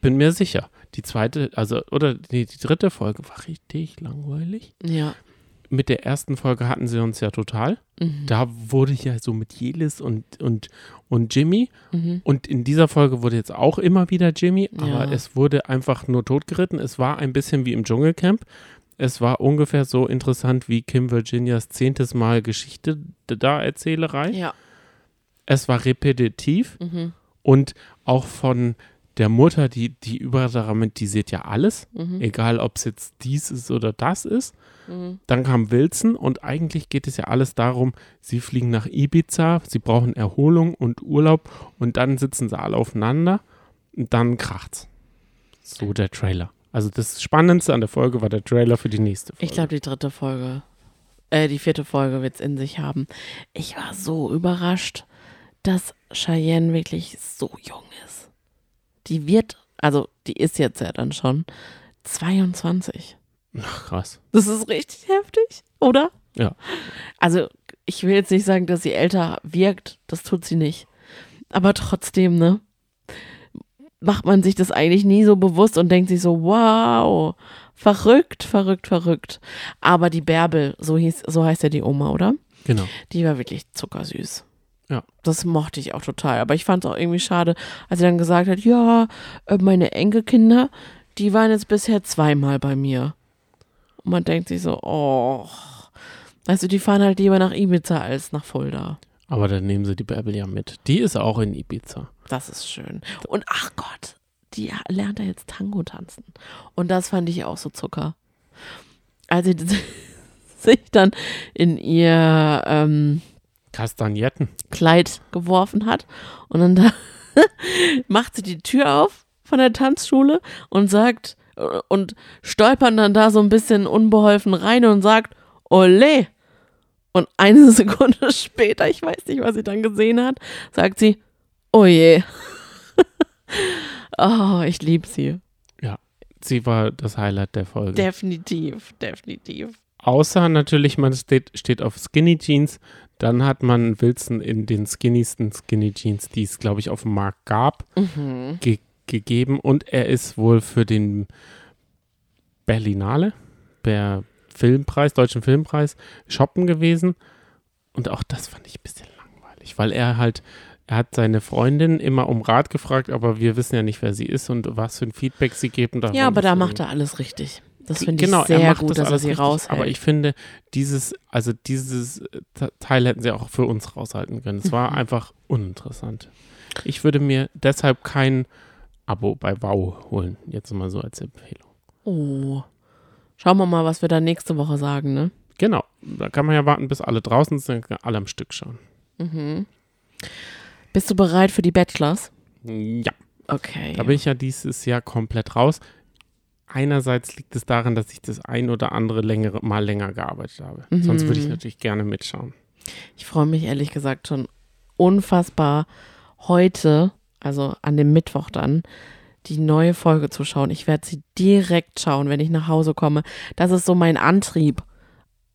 Bin mir sicher. Die zweite, also, oder die, die dritte Folge war richtig langweilig. Ja. Mit der ersten Folge hatten sie uns ja total. Mhm. Da wurde ja so mit Jelis und, und, und Jimmy. Mhm. Und in dieser Folge wurde jetzt auch immer wieder Jimmy, aber Ja. es wurde einfach nur totgeritten. Es war ein bisschen wie im Dschungelcamp. Es war ungefähr so interessant wie Kim Virginias zehntes Mal Geschichte da Erzählerei. Ja. Es war repetitiv Mhm. und auch von der Mutter, die, die überdramatisiert ja alles, Mhm. egal ob es jetzt dies ist oder das ist. Mhm. Dann kam Wilson und eigentlich geht es ja alles darum, sie fliegen nach Ibiza, sie brauchen Erholung und Urlaub und dann sitzen sie alle aufeinander und dann kracht's. So der Trailer. Also das Spannendste an der Folge war der Trailer für die nächste Folge. Ich glaube, die dritte Folge, äh, die vierte Folge wird es in sich haben. Ich war so überrascht, dass Cheyenne wirklich so jung ist. Die wird, also die ist jetzt ja dann schon 22. Ach, krass. Das ist richtig heftig, oder? Ja. Also, ich will jetzt nicht sagen, dass sie älter wirkt, das tut sie nicht. Aber trotzdem, ne? Macht man sich das eigentlich nie so bewusst und denkt sich so, wow, verrückt, verrückt, verrückt. Aber die Bärbel, so hieß, so heißt ja die Oma, oder? Genau. Die war wirklich zuckersüß. Ja. Das mochte ich auch total. Aber ich fand es auch irgendwie schade, als sie dann gesagt hat, ja, äh, meine Enkelkinder, die waren jetzt bisher zweimal bei mir. Und man denkt sich so, oh, du, die fahren halt lieber nach Ibiza als nach Fulda. Aber dann nehmen sie die Bärbel ja mit. Die ist auch in Ibiza. Das ist schön. Und ach Gott, die lernt ja jetzt Tango tanzen. Und das fand ich auch so Zucker. Als sie sich dann in ihr ähm, Kastagnetten. Kleid geworfen hat und dann da macht sie die Tür auf von der Tanzschule und sagt und stolpern dann da so ein bisschen unbeholfen rein und sagt Ole und eine Sekunde später, ich weiß nicht, was sie dann gesehen hat, sagt sie Oh je. oh, ich liebe sie. Sie war das Highlight der Folge. Definitiv, definitiv. Außer natürlich, man steht, steht auf Skinny Jeans. Dann hat man Wilson in den skinnysten Skinny Jeans, die es, glaube ich, auf dem Markt gab, Mhm. ge gegeben. Und er ist wohl für den Berlinale, der Filmpreis, Deutschen Filmpreis, shoppen gewesen. Und auch das fand ich ein bisschen langweilig, weil er halt, er hat seine Freundin immer um Rat gefragt, aber wir wissen ja nicht, wer sie ist und was für ein Feedback sie. Und Ja, aber da macht er alles richtig. Das finde genau, ich sehr er macht gut, das dass er sie richtig, raushält. Aber ich finde, dieses, also dieses äh, Te- Teil hätten sie auch für uns raushalten können. Es war Mhm. einfach uninteressant. Ich würde mir deshalb kein Abo bei Wow holen. Jetzt mal so als Empfehlung. oh. Schauen wir mal, was wir da nächste Woche sagen, ne? Genau, da kann man ja warten, bis alle draußen sind, dann alle am Stück schauen. Mhm. Bist du bereit für die Bachelors? Ja, Okay. Da bin ich ja dieses Jahr komplett raus. Einerseits liegt es daran, dass ich das ein oder andere längere, mal länger gearbeitet habe. Mhm. Sonst würde ich natürlich gerne mitschauen. Ich freue mich ehrlich gesagt schon unfassbar heute, also an dem Mittwoch dann, die neue Folge zu schauen. Ich werde sie direkt schauen, wenn ich nach Hause komme. Das ist so mein Antrieb,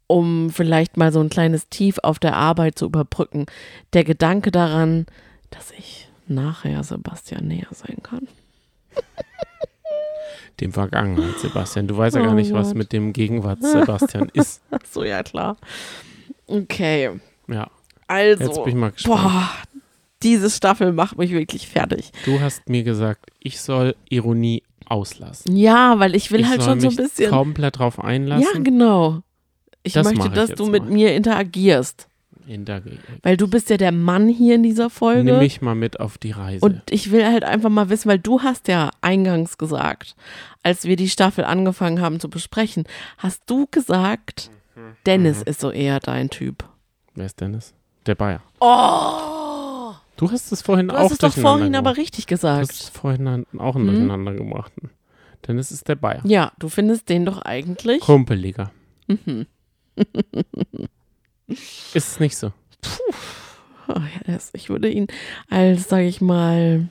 um vielleicht mal so ein kleines Tief auf der Arbeit zu überbrücken. Der Gedanke daran, dass ich nachher Sebastian näher sein kann. Dem Vergangenheit, Sebastian. Du weißt ja gar Oh nicht, was Gott. mit dem Gegenwart Sebastian ist. So, ja klar. Okay, Ja, also. jetzt bin ich mal gespannt. Boah, diese Staffel macht mich wirklich fertig. Du hast mir gesagt, ich soll Ironie auslassen. Ja, weil ich will ich halt schon so ein mich bisschen. komplett drauf einlassen. Ja, genau. Ich Das möchte, ich dass jetzt du mit mal. mir interagierst. In der Weil du bist ja der Mann hier in dieser Nimm Folge. mich mal mit auf die Reise. Und ich will halt einfach mal wissen, weil du hast ja eingangs gesagt, als wir die Staffel angefangen haben zu besprechen, hast du gesagt, Mhm. Dennis ist so eher dein Typ. Wer ist Dennis? Der Bayer. Oh! Du hast es vorhin Du auch hast es doch vorhin aber gemacht. richtig Du hast es gesagt. vorhin auch Mhm. durcheinander gebracht. Dennis ist der Bayer. Ja, du findest den doch eigentlich. Kumpeliger. Mhm. Ist es nicht so? Oh, ja, das- ich würde ihn als, sage ich mal,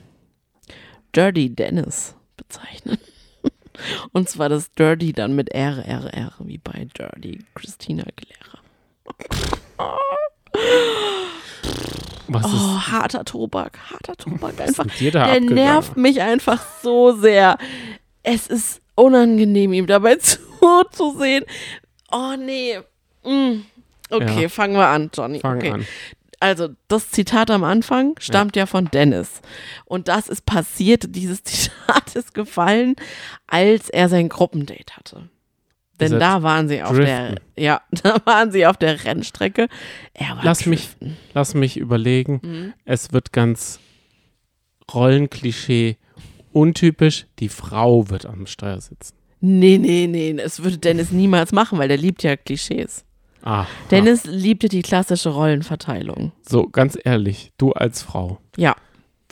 Dirty Dennis bezeichnen. Und zwar das Dirty dann mit R, R, R, wie bei Dirty Christina Aguilera. Was ist Oh, harter Tobak, harter Tobak einfach. Der abgegangen? nervt mich einfach so sehr. Es ist unangenehm, ihm dabei zuzusehen. Oh, nee. Mm. Okay, Ja. fangen wir an, Johnny. Fang okay. an. Also, das Zitat am Anfang stammt ja. von Dennis. Und das ist passiert, dieses Zitat ist gefallen, als er sein Gruppendate hatte. Denn da waren sie auf der, driften. ja, da waren sie auf der Rennstrecke. Er war Lass mich, lass mich überlegen. Mhm. Es wird ganz Rollenklischee untypisch. Die Frau wird am Steuer sitzen. Nee, nee, nee, das würde Dennis niemals machen, weil der liebt ja Klischees. Ah, Dennis liebte die klassische Rollenverteilung. so ganz ehrlich, du als Frau, Ja,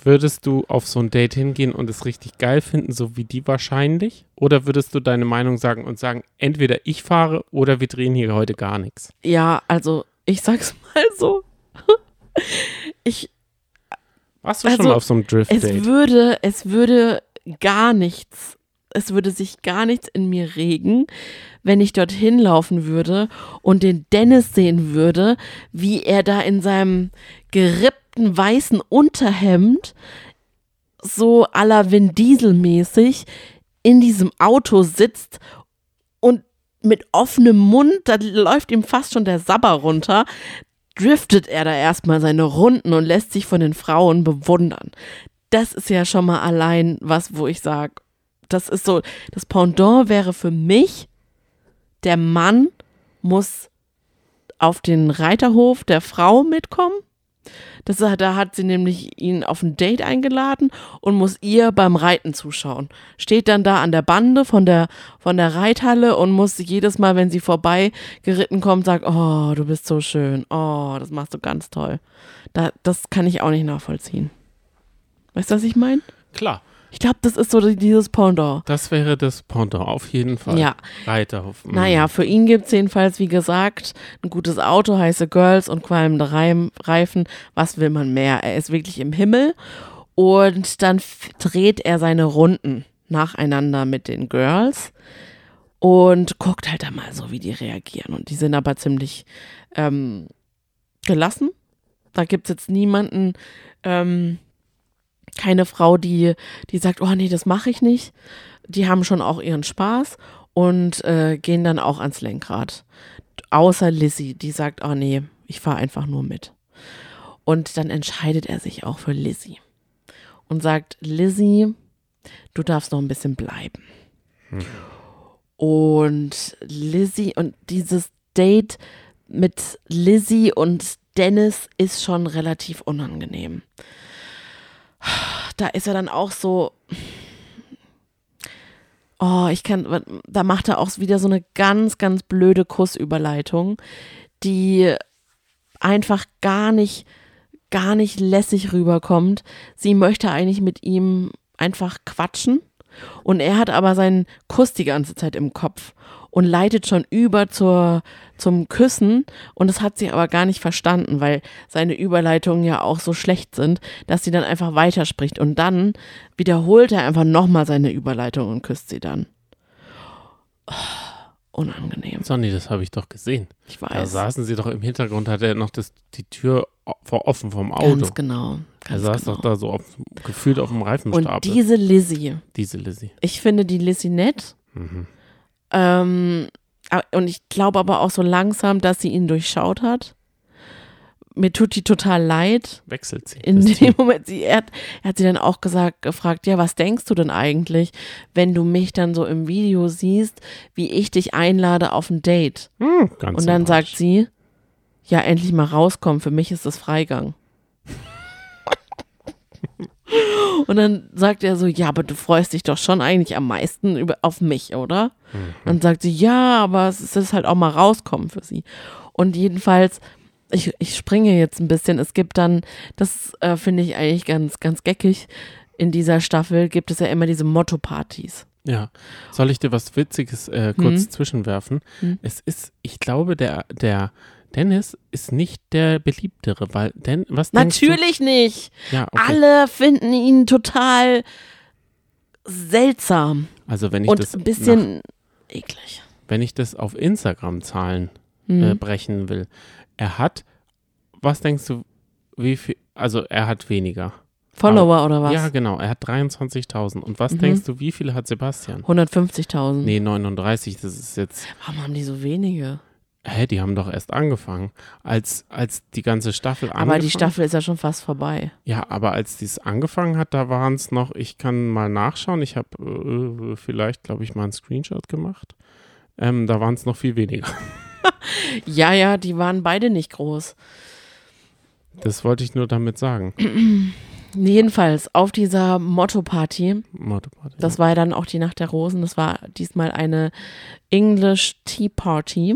würdest du auf so ein Date hingehen und es richtig geil finden, so wie die wahrscheinlich? Oder würdest du deine Meinung sagen und sagen, entweder ich fahre oder wir drehen hier heute gar nichts? ja, also ich sag's mal so. Ich, Warst du Also, schon mal auf so einem Es Drift-Date? würde, es würde gar nichts, es würde sich gar nichts in mir regen, wenn ich dorthin laufen würde und den Dennis sehen würde, wie er da in seinem gerippten weißen Unterhemd so à la Vin Diesel mäßig in diesem Auto sitzt und mit offenem Mund, da läuft ihm fast schon der Sabber runter, driftet er da erstmal seine Runden und lässt sich von den Frauen bewundern. Das ist ja schon mal allein was, wo ich sage, das ist so, das Pendant wäre für mich, der Mann muss auf den Reiterhof der Frau mitkommen. Das, da hat sie nämlich ihn auf ein Date eingeladen und muss ihr beim Reiten zuschauen. Steht dann da an der Bande von der, von der Reithalle und muss jedes Mal, wenn sie vorbei geritten kommt, sagt, oh, du bist so schön. Oh, das machst du ganz toll. Da, das kann ich auch nicht nachvollziehen. Weißt du, was ich meine? Klar, Ich glaube, das ist so dieses Pendant. das wäre das Pendant, auf jeden Fall. Ja. Reiterhof. mm. Naja, für ihn gibt es jedenfalls, wie gesagt, ein gutes Auto, heiße Girls und qualmende Reim- Reifen. Was will man mehr? Er ist wirklich im Himmel und dann dreht er seine Runden nacheinander mit den Girls und guckt halt da mal so, wie die reagieren. Und die sind aber ziemlich ähm, gelassen. Da gibt es jetzt niemanden, ähm, keine Frau, die, die sagt, oh nee, das mache ich nicht. Die haben schon auch ihren Spaß und äh, gehen dann auch ans Lenkrad. Außer Lizzie, die sagt, oh nee, ich fahre einfach nur mit. Und dann entscheidet er sich auch für Lizzie und sagt, Lizzie, du darfst noch ein bisschen bleiben. Und Lizzie und dieses Date mit Lizzie und Dennis ist schon relativ unangenehm. Da ist er dann auch so, Oh, ich kann, da macht er auch wieder so eine ganz, ganz blöde Kussüberleitung, die einfach gar nicht, gar nicht lässig rüberkommt. Sie möchte eigentlich mit ihm einfach quatschen. Und er hat aber seinen Kuss die ganze Zeit im Kopf und leitet schon über zur, zum Küssen. Und das hat sie aber gar nicht verstanden, weil seine Überleitungen ja auch so schlecht sind, dass sie dann einfach weiterspricht. Und dann wiederholt er einfach nochmal seine Überleitung und küsst sie dann. Oh, unangenehm. Sonny, das habe ich doch gesehen. Ich Da weiß. saßen sie doch im Hintergrund, hat er noch das, die Tür offen vom Auto. Ganz genau. er Ganz saß genau. doch da so auf, gefühlt auf dem Und Reifenstapel. diese Lizzie, diese Lizzie. ich finde die Lizzie nett. Mhm. Ähm, und ich glaube aber auch so langsam, dass sie ihn durchschaut hat. Mir tut die total leid. Wechselt sie. In dem Team. Moment, sie, er, hat, er hat sie dann auch gesagt, gefragt, ja, was denkst du denn eigentlich, wenn du mich dann so im Video siehst, wie ich dich einlade auf ein Date? Hm, Und dann sagt sie, ja, endlich mal rauskommen, für mich ist das Freigang. Und dann sagt er so, ja, aber du freust dich doch schon eigentlich am meisten über, auf mich, oder? Mhm. Dann sagt sie, ja, aber es ist halt auch mal rauskommen für sie. Und jedenfalls, ich, ich springe jetzt ein bisschen, es gibt dann, das äh, finde ich eigentlich ganz, ganz geckig, in dieser Staffel gibt es ja immer diese Motto-Partys. Ja. Soll ich dir was Witziges äh, kurz Mhm. zwischenwerfen? Mhm. Es ist, ich glaube, der, der Dennis ist nicht der beliebtere, weil, denn, was Natürlich nicht. Ja, okay. Alle finden ihn total seltsam Also wenn ich und das ein nach, bisschen eklig. wenn ich das auf Instagram-Zahlen Mhm. äh, brechen will, er hat, was denkst du, wie viel, also er hat weniger. Follower oder was? Ja, genau, er hat 23.000. Und was Mhm. denkst du, wie viele hat Sebastian? 150.000. Nee, 39, das ist jetzt, Warum haben die so wenige? Hä, die haben doch erst angefangen. Als, als die ganze Staffel angefangen Aber die Staffel ist ja schon fast vorbei. Ja, aber als dies angefangen hat, da waren es noch, ich kann mal nachschauen, ich habe äh, vielleicht, glaube ich, mal einen Screenshot gemacht. Ähm, da waren es noch viel weniger. Ja, ja, die waren beide nicht groß. Das wollte ich nur damit sagen. Jedenfalls auf dieser Motto-Party, Motto-Party, das war ja dann auch die Nacht der Rosen, das war diesmal eine English Tea Party.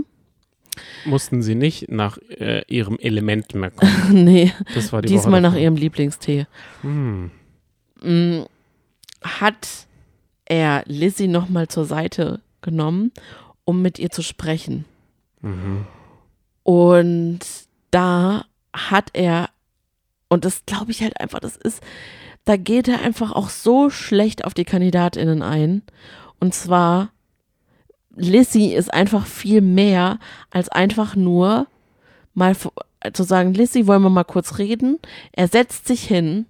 Mussten sie nicht nach äh, ihrem Element mehr kommen. nee, Das war die diesmal nach ihrem Lieblingstee. Hm. Mm, hat er Lizzie nochmal zur Seite genommen, um mit ihr zu sprechen. Mhm. Und da hat er, und das glaube ich halt einfach, das ist, da geht er einfach auch so schlecht auf die KandidatInnen ein. Und zwar, Lissy ist einfach viel mehr als einfach nur mal zu sagen, Lissy, wollen wir mal kurz reden? Er setzt sich hin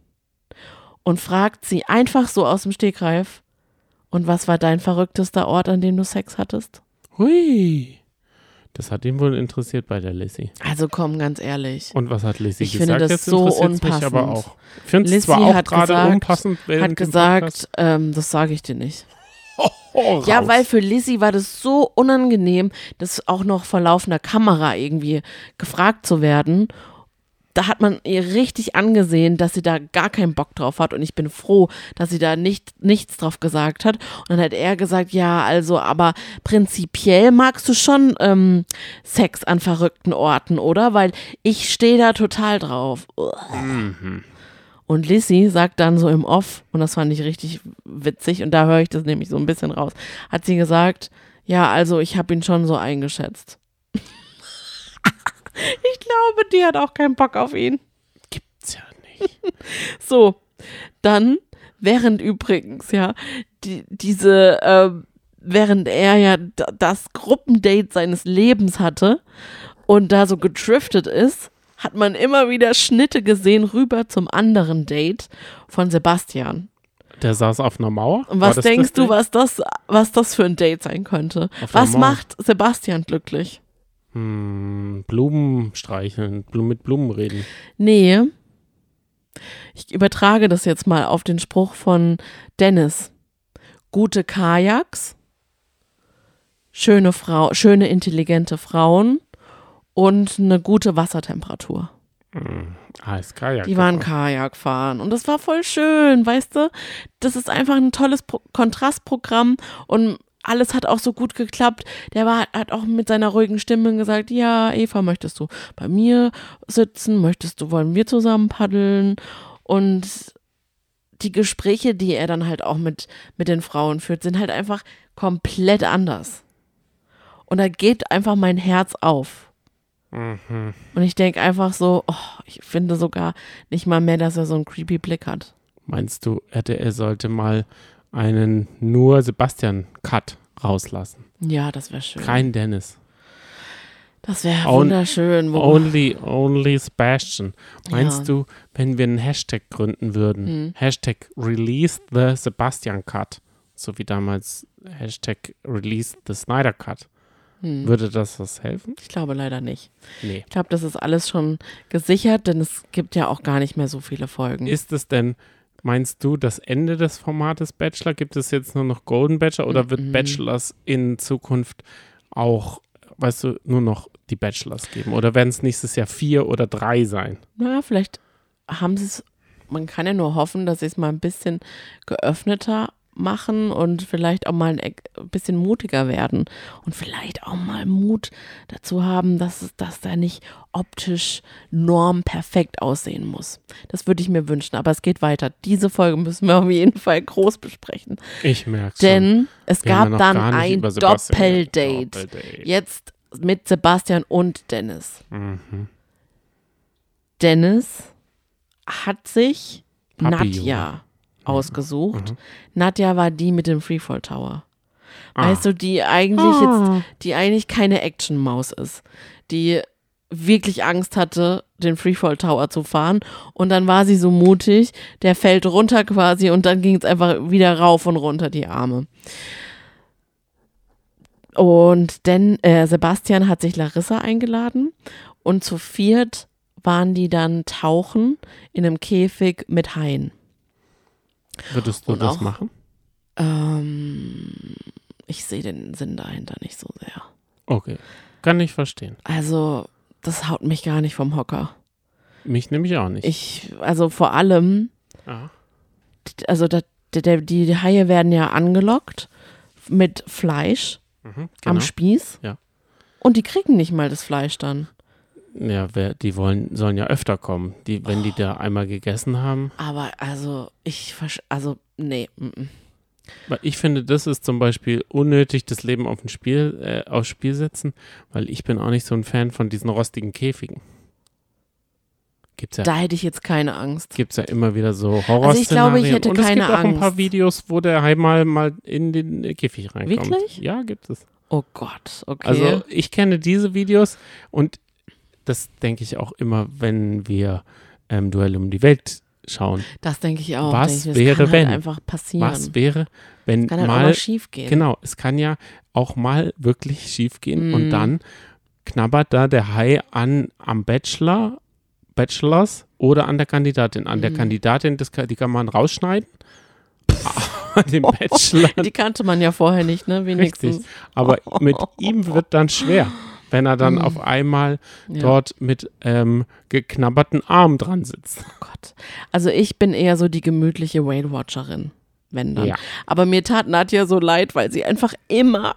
und fragt sie einfach so aus dem Stegreif, und was war dein verrücktester Ort, an dem du Sex hattest? Hui. Das hat ihn wohl interessiert bei der Lissy. Also komm, ganz ehrlich. Und was hat Lissy Ich gesagt? finde das Jetzt so interessiert's mich aber unpassend. auch. Ich finde es Lissy zwar auch hat gerade gesagt- unpassend. hat gesagt, ähm, das sage ich dir nicht. Oh, Ja, raus. weil für Lizzie war das so unangenehm, das auch noch vor laufender Kamera irgendwie gefragt zu werden. Da hat man ihr richtig angesehen, dass sie da gar keinen Bock drauf hat und ich bin froh, dass sie da nicht, nichts drauf gesagt hat. Und dann hat er gesagt, ja, also, aber prinzipiell magst du schon ähm, Sex an verrückten Orten, oder? Weil ich stehe da total drauf. Mhm. Und Lissy sagt dann so im Off, und das fand ich richtig witzig, und da höre ich das nämlich so ein bisschen raus, hat sie gesagt, ja, also ich habe ihn schon so eingeschätzt. ich glaube, die hat auch keinen Bock auf ihn. Gibt's ja nicht. So, dann, während übrigens, ja, die, diese, ähm, während er ja das Gruppendate seines Lebens hatte und da so gedriftet ist, hat man immer wieder Schnitte gesehen rüber zum anderen Date von Sebastian. Der saß auf einer Mauer. Und was denkst du, was das, was das für ein Date sein könnte? Auf Was macht Sebastian glücklich? Hm, Blumen streicheln, mit Blumen reden. Nee. Ich übertrage das jetzt mal auf den Spruch von Dennis. Gute Kajaks, schöne Frau, schöne intelligente Frauen und eine gute Wassertemperatur. ASK, ja. Die waren Kajak fahren und das war voll schön, weißt du? Das ist einfach ein tolles Pro Kontrastprogramm und alles hat auch so gut geklappt. Der war, hat auch mit seiner ruhigen Stimme gesagt, ja, Eva, möchtest du bei mir sitzen? Möchtest du, wollen wir zusammen paddeln? Und die Gespräche, die er dann halt auch mit, mit den Frauen führt, sind halt einfach komplett anders. Und da geht einfach mein Herz auf. Mhm. Und ich denke einfach so, oh, ich finde sogar nicht mal mehr, dass er so einen creepy Blick hat. Meinst du, er sollte mal einen nur Sebastian-Cut rauslassen? Ja, das wäre schön. Kein Dennis. das wäre wunderschön. Only, only Sebastian. Meinst Ja. du, wenn wir einen Hashtag gründen würden? Hm. Hashtag Release the Sebastian Cut. So wie damals Hashtag Release the Snyder Cut. Hm, Würde das was helfen? ich glaube leider nicht. Nee. Ich glaube, das ist alles schon gesichert, denn es gibt ja auch gar nicht mehr so viele Folgen. Ist es denn, meinst du, das Ende des Formates Bachelor? Gibt es jetzt nur noch Golden Bachelor oder wird Mhm. Bachelors in Zukunft auch, weißt du, nur noch die Bachelors geben? Oder werden es nächstes Jahr vier oder drei sein? Na, vielleicht haben sie es, man kann ja nur hoffen, dass sie es mal ein bisschen geöffneter machen und vielleicht auch mal ein bisschen mutiger werden und vielleicht auch mal Mut dazu haben, dass es dass da nicht optisch normperfekt aussehen muss. Das würde ich mir wünschen, aber es geht weiter. Diese Folge müssen wir auf jeden Fall groß besprechen, Ich merke denn es Wir haben gab dann ein. Doppeldate. Doppeldate. Jetzt mit Sebastian und Dennis. Mhm. Dennis hat sich Papi Nadja ausgesucht. Mhm. Nadja war die mit dem Freefall Tower. Ah. Weißt du, die eigentlich jetzt, die eigentlich keine Action-Maus ist, die wirklich Angst hatte, den Freefall Tower zu fahren. Und dann war sie so mutig, der fällt runter quasi und dann ging es einfach wieder rauf und runter die Arme. Und denn äh, Sebastian hat sich Larissa eingeladen und zu viert waren die dann tauchen in einem Käfig mit Haien. Würdest du Und das auch- machen? Ähm, ich sehe den Sinn dahinter nicht so sehr. Okay. Kann ich verstehen. Also, das haut mich gar nicht vom Hocker. Mich nämlich auch nicht. Ich, also vor allem, ja. also da, der, die Haie werden ja angelockt mit Fleisch Mhm, am genau. Spieß. Ja. Und die kriegen nicht mal das Fleisch dann. Ja, wer, die wollen, sollen ja öfter kommen. Die, wenn die da einmal gegessen haben. Aber also, ich, also, nee. mm, mm. Weil ich finde, das ist zum Beispiel unnötig, das Leben auf ein Spiel, äh, aufs Spiel setzen, weil ich bin auch nicht so ein Fan von diesen rostigen Käfigen. Gibt's ja, Da hätte ich jetzt keine Angst. gibt's ja immer wieder so Horror Also ich glaube, ich hätte Und es keine gibt auch ein paar Angst. Videos, wo der Hai mal, in den Käfig reinkommt. Wirklich? Ja, gibt es. Oh Gott, okay. Also ich kenne diese Videos und das denke ich auch immer, wenn wir ähm, Duell um die Welt schauen. das denke ich auch. was ich, das wäre, kann wenn? Halt einfach passieren. Was wäre, wenn kann halt mal mal schief gehen. Genau, es kann ja auch mal wirklich schief gehen Mhm. und dann knabbert da der Hai an am Bachelor, Bachelors oder an der Kandidatin. An der Mhm. Kandidatin, das die kann man rausschneiden. Den Bachelor, Die kannte man ja vorher nicht, ne? Wenigstens. richtig. Aber mit ihm wird dann schwer, wenn er dann Mhm. auf einmal Ja. dort mit ähm, geknabberten Arm dran sitzt. Oh Gott. Also ich bin eher so die gemütliche Whale Watcherin, wenn dann. Ja. Aber mir tat Nadja so leid, weil sie einfach immer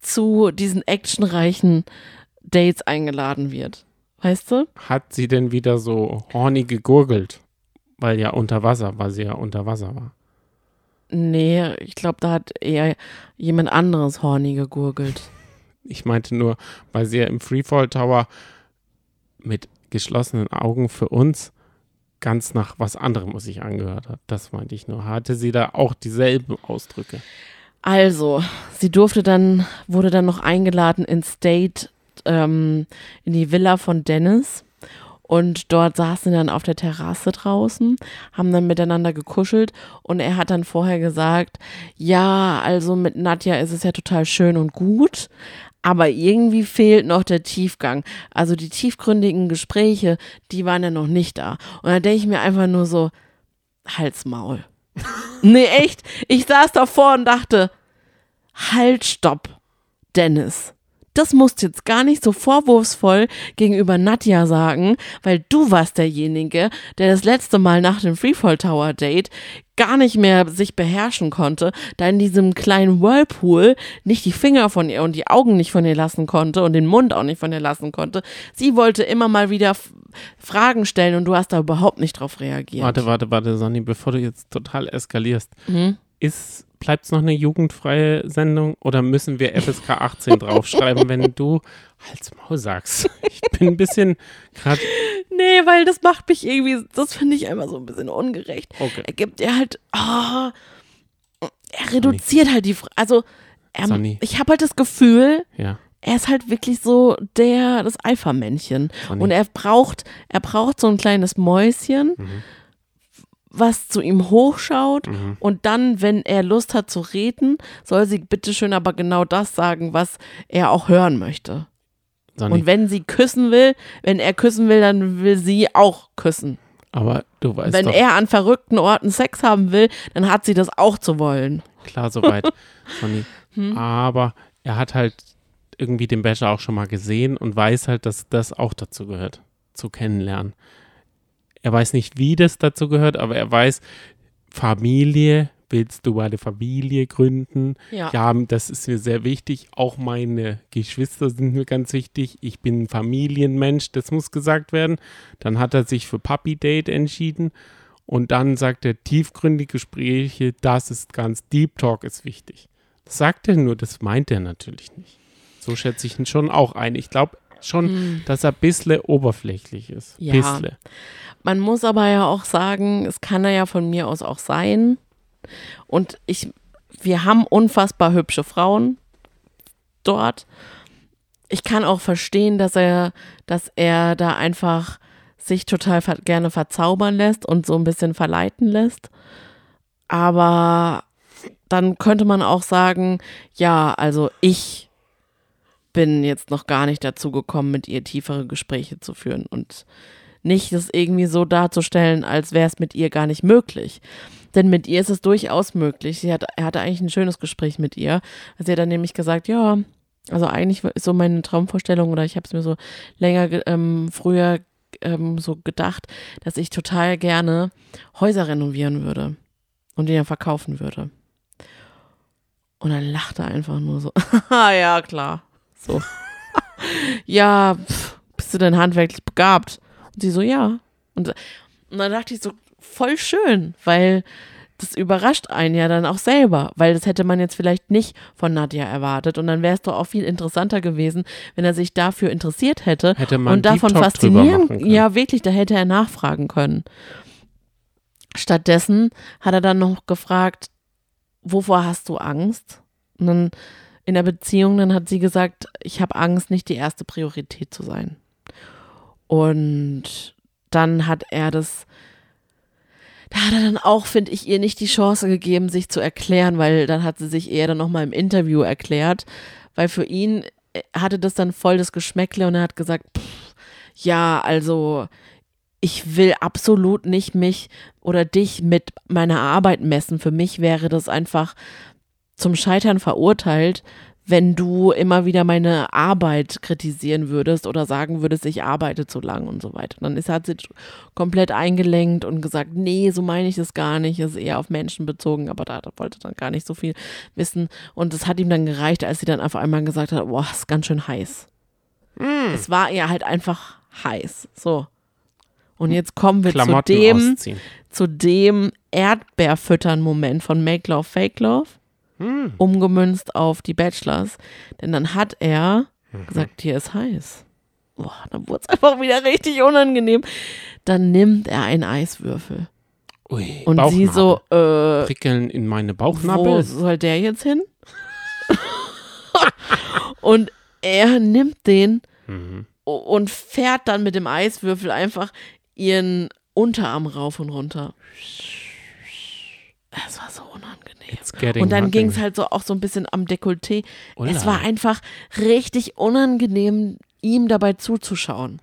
zu diesen actionreichen Dates eingeladen wird. Weißt du? Hat sie denn wieder so horny gegurgelt? Weil ja unter Wasser, weil sie ja unter Wasser war. Nee, ich glaube, da hat eher jemand anderes horny gegurgelt. Ich meinte nur, weil sie ja im Freefall Tower mit geschlossenen Augen für uns ganz nach was anderem sich angehört hat. Das meinte ich nur. Hatte sie da auch dieselben Ausdrücke? Also, sie durfte dann, wurde dann noch eingeladen in State, ähm, in die Villa von Dennis. Und dort saßen sie dann auf der Terrasse draußen, haben dann miteinander gekuschelt und er hat dann vorher gesagt, ja, also mit Nadja ist es ja total schön und gut, aber irgendwie fehlt noch der Tiefgang. Also die tiefgründigen Gespräche, die waren ja noch nicht da. Und da denke ich mir einfach nur so, Halsmaul. nee, echt. Ich saß davor und dachte, halt, stopp, Dennis. Das musst du jetzt gar nicht so vorwurfsvoll gegenüber Nadja sagen, weil du warst derjenige, der das letzte Mal nach dem Freefall Tower Date gar nicht mehr sich beherrschen konnte, da in diesem kleinen Whirlpool nicht die Finger von ihr und die Augen nicht von ihr lassen konnte und den Mund auch nicht von ihr lassen konnte. Sie wollte immer mal wieder Fragen stellen und du hast da überhaupt nicht drauf reagiert. Warte, warte, warte, Sonny, bevor du jetzt total eskalierst. Mhm. Ist bleibt es noch eine jugendfreie Sendung oder müssen wir FSK 18 draufschreiben, wenn du Hals Maul sagst? Ich bin ein bisschen gerade. Nee, weil das macht mich irgendwie, das finde ich einfach so ein bisschen ungerecht. Okay. Er gibt er halt, oh, er reduziert Sonny. halt die, also er, ich habe halt das Gefühl, ja. er ist halt wirklich so der, das Alpha-Männchen. Und er braucht, er braucht so ein kleines Mäuschen. Mhm was zu ihm hochschaut mhm. und dann, wenn er Lust hat zu reden, soll sie bitteschön aber genau das sagen, was er auch hören möchte. Sonny. Und wenn sie küssen will, wenn er küssen will, dann will sie auch küssen. Aber du weißt Wenn doch, er an verrückten Orten Sex haben will, dann hat sie das auch zu wollen. Klar, soweit, Sonny. Hm? Aber er hat halt irgendwie den Bachelor auch schon mal gesehen und weiß halt, dass das auch dazu gehört, zu kennenlernen. Er weiß nicht, wie das dazu gehört, aber er weiß, Familie, willst du eine Familie gründen? Ja. ja, das ist mir sehr wichtig. Auch meine Geschwister sind mir ganz wichtig. Ich bin ein Familienmensch, das muss gesagt werden. Dann hat er sich für Puppy Date entschieden. Und dann sagt er, tiefgründige Gespräche, das ist ganz, Deep Talk ist wichtig. Das sagt er nur, das meint er natürlich nicht. So schätze ich ihn schon auch ein. Ich glaube schon, hm. dass er ein bisschen oberflächlich ist. Ja. Bissle. Man muss aber ja auch sagen, es kann er ja von mir aus auch sein. Und ich, wir haben unfassbar hübsche Frauen dort. Ich kann auch verstehen, dass er, dass er da einfach sich total ver gerne verzaubern lässt und so ein bisschen verleiten lässt. Aber dann könnte man auch sagen, ja, also ich bin jetzt noch gar nicht dazu gekommen, mit ihr tiefere Gespräche zu führen. Und nicht das irgendwie so darzustellen, als wäre es mit ihr gar nicht möglich. Denn mit ihr ist es durchaus möglich. Sie hat, er hatte eigentlich ein schönes Gespräch mit ihr. Sie hat dann nämlich gesagt, ja, also eigentlich ist so meine Traumvorstellung oder ich habe es mir so länger ähm, früher ähm, so gedacht, dass ich total gerne Häuser renovieren würde und die dann verkaufen würde. Und dann lachte er einfach nur so, ja klar, so. ja, pff, bist du denn handwerklich begabt? Und sie so, ja. Und, und dann dachte ich so, voll schön, weil das überrascht einen ja dann auch selber, weil das hätte man jetzt vielleicht nicht von Nadja erwartet und dann wäre es doch auch viel interessanter gewesen, wenn er sich dafür interessiert hätte, hätte man und davon faszinieren, ja wirklich, da hätte er nachfragen können. Stattdessen hat er dann noch gefragt, wovor hast du Angst? Und dann in der Beziehung, dann hat sie gesagt, ich habe Angst, nicht die erste Priorität zu sein. Und dann hat er das, da hat er dann auch, finde ich, ihr nicht die Chance gegeben, sich zu erklären, weil dann hat sie sich eher dann nochmal im Interview erklärt, weil für ihn äh, hatte das dann voll das Geschmäckle und er hat gesagt, pff, ja, also ich will absolut nicht mich oder dich mit meiner Arbeit messen. Für mich wäre das einfach zum Scheitern verurteilt, wenn du immer wieder meine Arbeit kritisieren würdest oder sagen würdest, ich arbeite zu lang und so weiter. Dann ist, hat sie komplett eingelenkt und gesagt, nee, so meine ich das gar nicht, ist eher auf Menschen bezogen, aber da, da wollte dann gar nicht so viel wissen. Und es hat ihm dann gereicht, als sie dann auf einmal gesagt hat, boah, ist ganz schön heiß. Mm. Es war ihr halt einfach heiß. So. Und jetzt kommen wir zu dem, zu dem Erdbeerfüttern-Moment von Make Love, Fake Love hm. umgemünzt auf die Bachelors. Denn dann hat er mhm. gesagt, hier ist heiß. Boah, dann wurde es einfach wieder richtig unangenehm. Dann nimmt er einen Eiswürfel. Ui, und Bauchnabel. sie so, äh, Prickeln in meine Bauchnabel. Wo soll der jetzt hin? und er nimmt den mhm. und fährt dann mit dem Eiswürfel einfach ihren Unterarm rauf und runter. Es war so unangenehm. Und dann ging es halt so auch so ein bisschen am Dekolleté. Ulla. Es war einfach richtig unangenehm, ihm dabei zuzuschauen.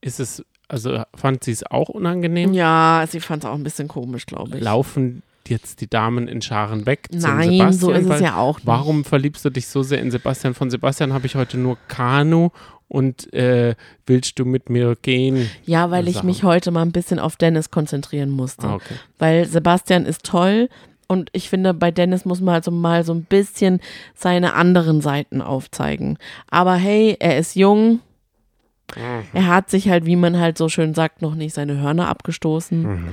Ist es, also fand sie es auch unangenehm? Ja, sie fand es auch ein bisschen komisch, glaube ich. Laufen jetzt die Damen in Scharen weg. zum Nein, Sebastian, so ist es ja auch nicht. Warum verliebst du dich so sehr in Sebastian? Von Sebastian habe ich heute nur Kanu und äh, willst du mit mir gehen? Ja, weil ich mich heute mal ein bisschen auf Dennis konzentrieren musste. Ah, okay. Weil Sebastian ist toll und ich finde, bei Dennis muss man also mal so ein bisschen seine anderen Seiten aufzeigen. Aber hey, er ist jung. Er hat sich halt, wie man halt so schön sagt, noch nicht seine Hörner abgestoßen. Mhm.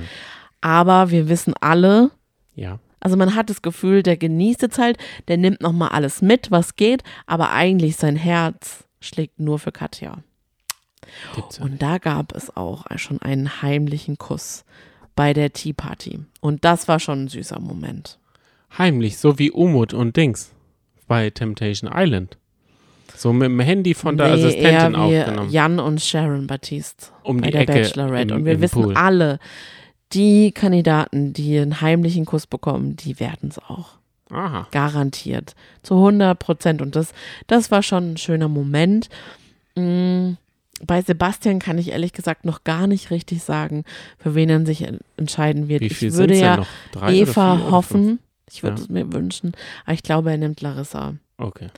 Aber wir wissen alle, Ja. also man hat das Gefühl, der genießt jetzt halt, der nimmt nochmal alles mit, was geht, aber eigentlich sein Herz schlägt nur für Katja. Und da gab es auch schon einen heimlichen Kuss bei der Tea Party. Und das war schon ein süßer Moment. Heimlich, so wie Umut und Dings bei Temptation Island. So mit dem Handy von der Nee, Assistentin eher wie aufgenommen. Jan und Sharon Baptiste Um bei der Ecke Bachelorette. im- und wir wissen Pool. alle, die Kandidaten, die einen heimlichen Kuss bekommen, die werden es auch. Aha. Garantiert. Zu 100 Prozent. Und das, das war schon ein schöner Moment. Mm, Bei Sebastian kann ich ehrlich gesagt noch gar nicht richtig sagen, für wen er sich en- entscheiden wird. Wie ich viel sind würde ja Eva hoffen. Ich würde Ja. es mir wünschen. Aber ich glaube, er nimmt Larissa. Okay.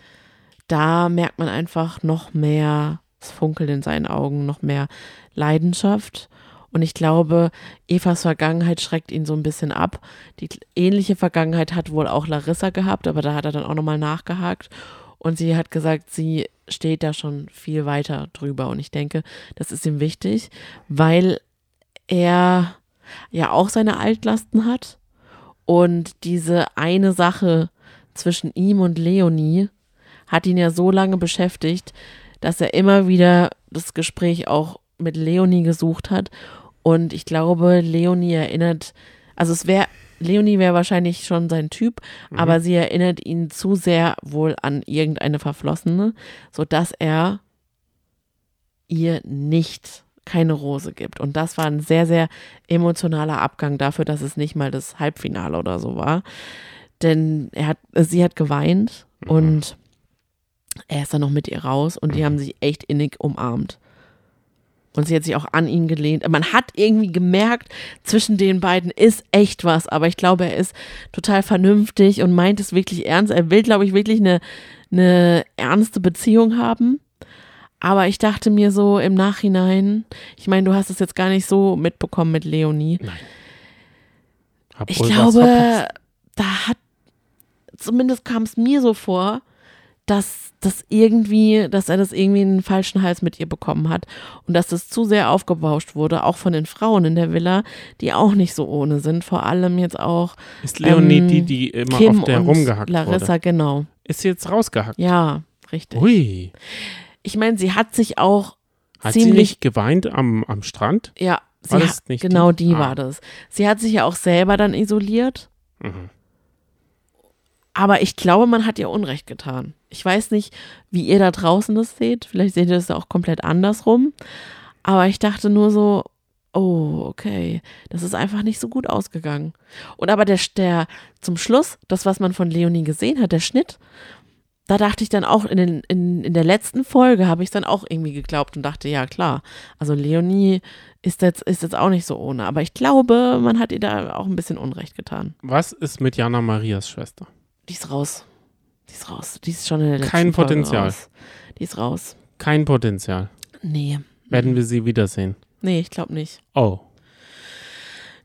Da merkt man einfach noch mehr das Funkeln in seinen Augen, noch mehr Leidenschaft. Und ich glaube, Evas Vergangenheit schreckt ihn so ein bisschen ab. Die ähnliche Vergangenheit hat wohl auch Larissa gehabt, aber da hat er dann auch nochmal nachgehakt. Und sie hat gesagt, sie steht da schon viel weiter drüber. Und ich denke, das ist ihm wichtig, weil er ja auch seine Altlasten hat. Und diese eine Sache zwischen ihm und Leonie hat ihn ja so lange beschäftigt, dass er immer wieder das Gespräch auch mit Leonie gesucht hat. Und ich glaube, Leonie erinnert, also es wäre, Leonie wäre wahrscheinlich schon sein Typ, aber sie erinnert ihn zu sehr wohl an irgendeine Verflossene, sodass er ihr nicht keine Rose gibt. Und das war ein sehr, sehr emotionaler Abgang dafür, dass es nicht mal das Halbfinale oder so war. Denn er hat, sie hat geweint und er ist dann noch mit ihr raus und die haben sich echt innig umarmt. Und sie hat sich auch an ihn gelehnt. Man hat irgendwie gemerkt, zwischen den beiden ist echt was, aber ich glaube, er ist total vernünftig und meint es wirklich ernst. Er will, glaube ich, wirklich eine, eine ernste Beziehung haben. Aber ich dachte mir so im Nachhinein, ich meine, du hast es jetzt gar nicht so mitbekommen mit Leonie. Hab Ich glaube, da hat, zumindest kam es mir so vor, dass das irgendwie, dass er das irgendwie in den falschen Hals mit ihr bekommen hat und dass das zu sehr aufgebauscht wurde, auch von den Frauen in der Villa, die auch nicht so ohne sind, vor allem jetzt auch Ist Leonie ähm, die, die immer Kim auf der rumgehackt Larissa, wurde? genau. Ist sie jetzt rausgehackt? Ja, richtig. Ui. Ich meine, sie hat sich auch Hat sie ziemlich nicht geweint am, am Strand? Ja, sie War hat, das nicht genau die? die, Ah. war das. Sie hat sich ja auch selber dann isoliert, Mhm. aber ich glaube, man hat ihr Unrecht getan. Ich weiß nicht, wie ihr da draußen das seht. Vielleicht seht ihr das auch komplett andersrum. Aber ich dachte nur so, oh, okay, das ist einfach nicht so gut ausgegangen. Und aber der, der zum Schluss, das, was man von Leonie gesehen hat, der Schnitt, da dachte ich dann auch in, den, in, in der letzten Folge, habe ich dann auch irgendwie geglaubt und dachte, ja klar, also Leonie ist jetzt, ist jetzt auch nicht so ohne. Aber ich glaube, man hat ihr da auch ein bisschen Unrecht getan. Was ist mit Jana Marias Schwester? Die ist raus. Die ist raus. Die ist schon in der letzten Kein Folge Potenzial. Raus. Die ist raus. Kein Potenzial. Nee. Werden wir sie wiedersehen? Nee, ich glaube nicht. Oh.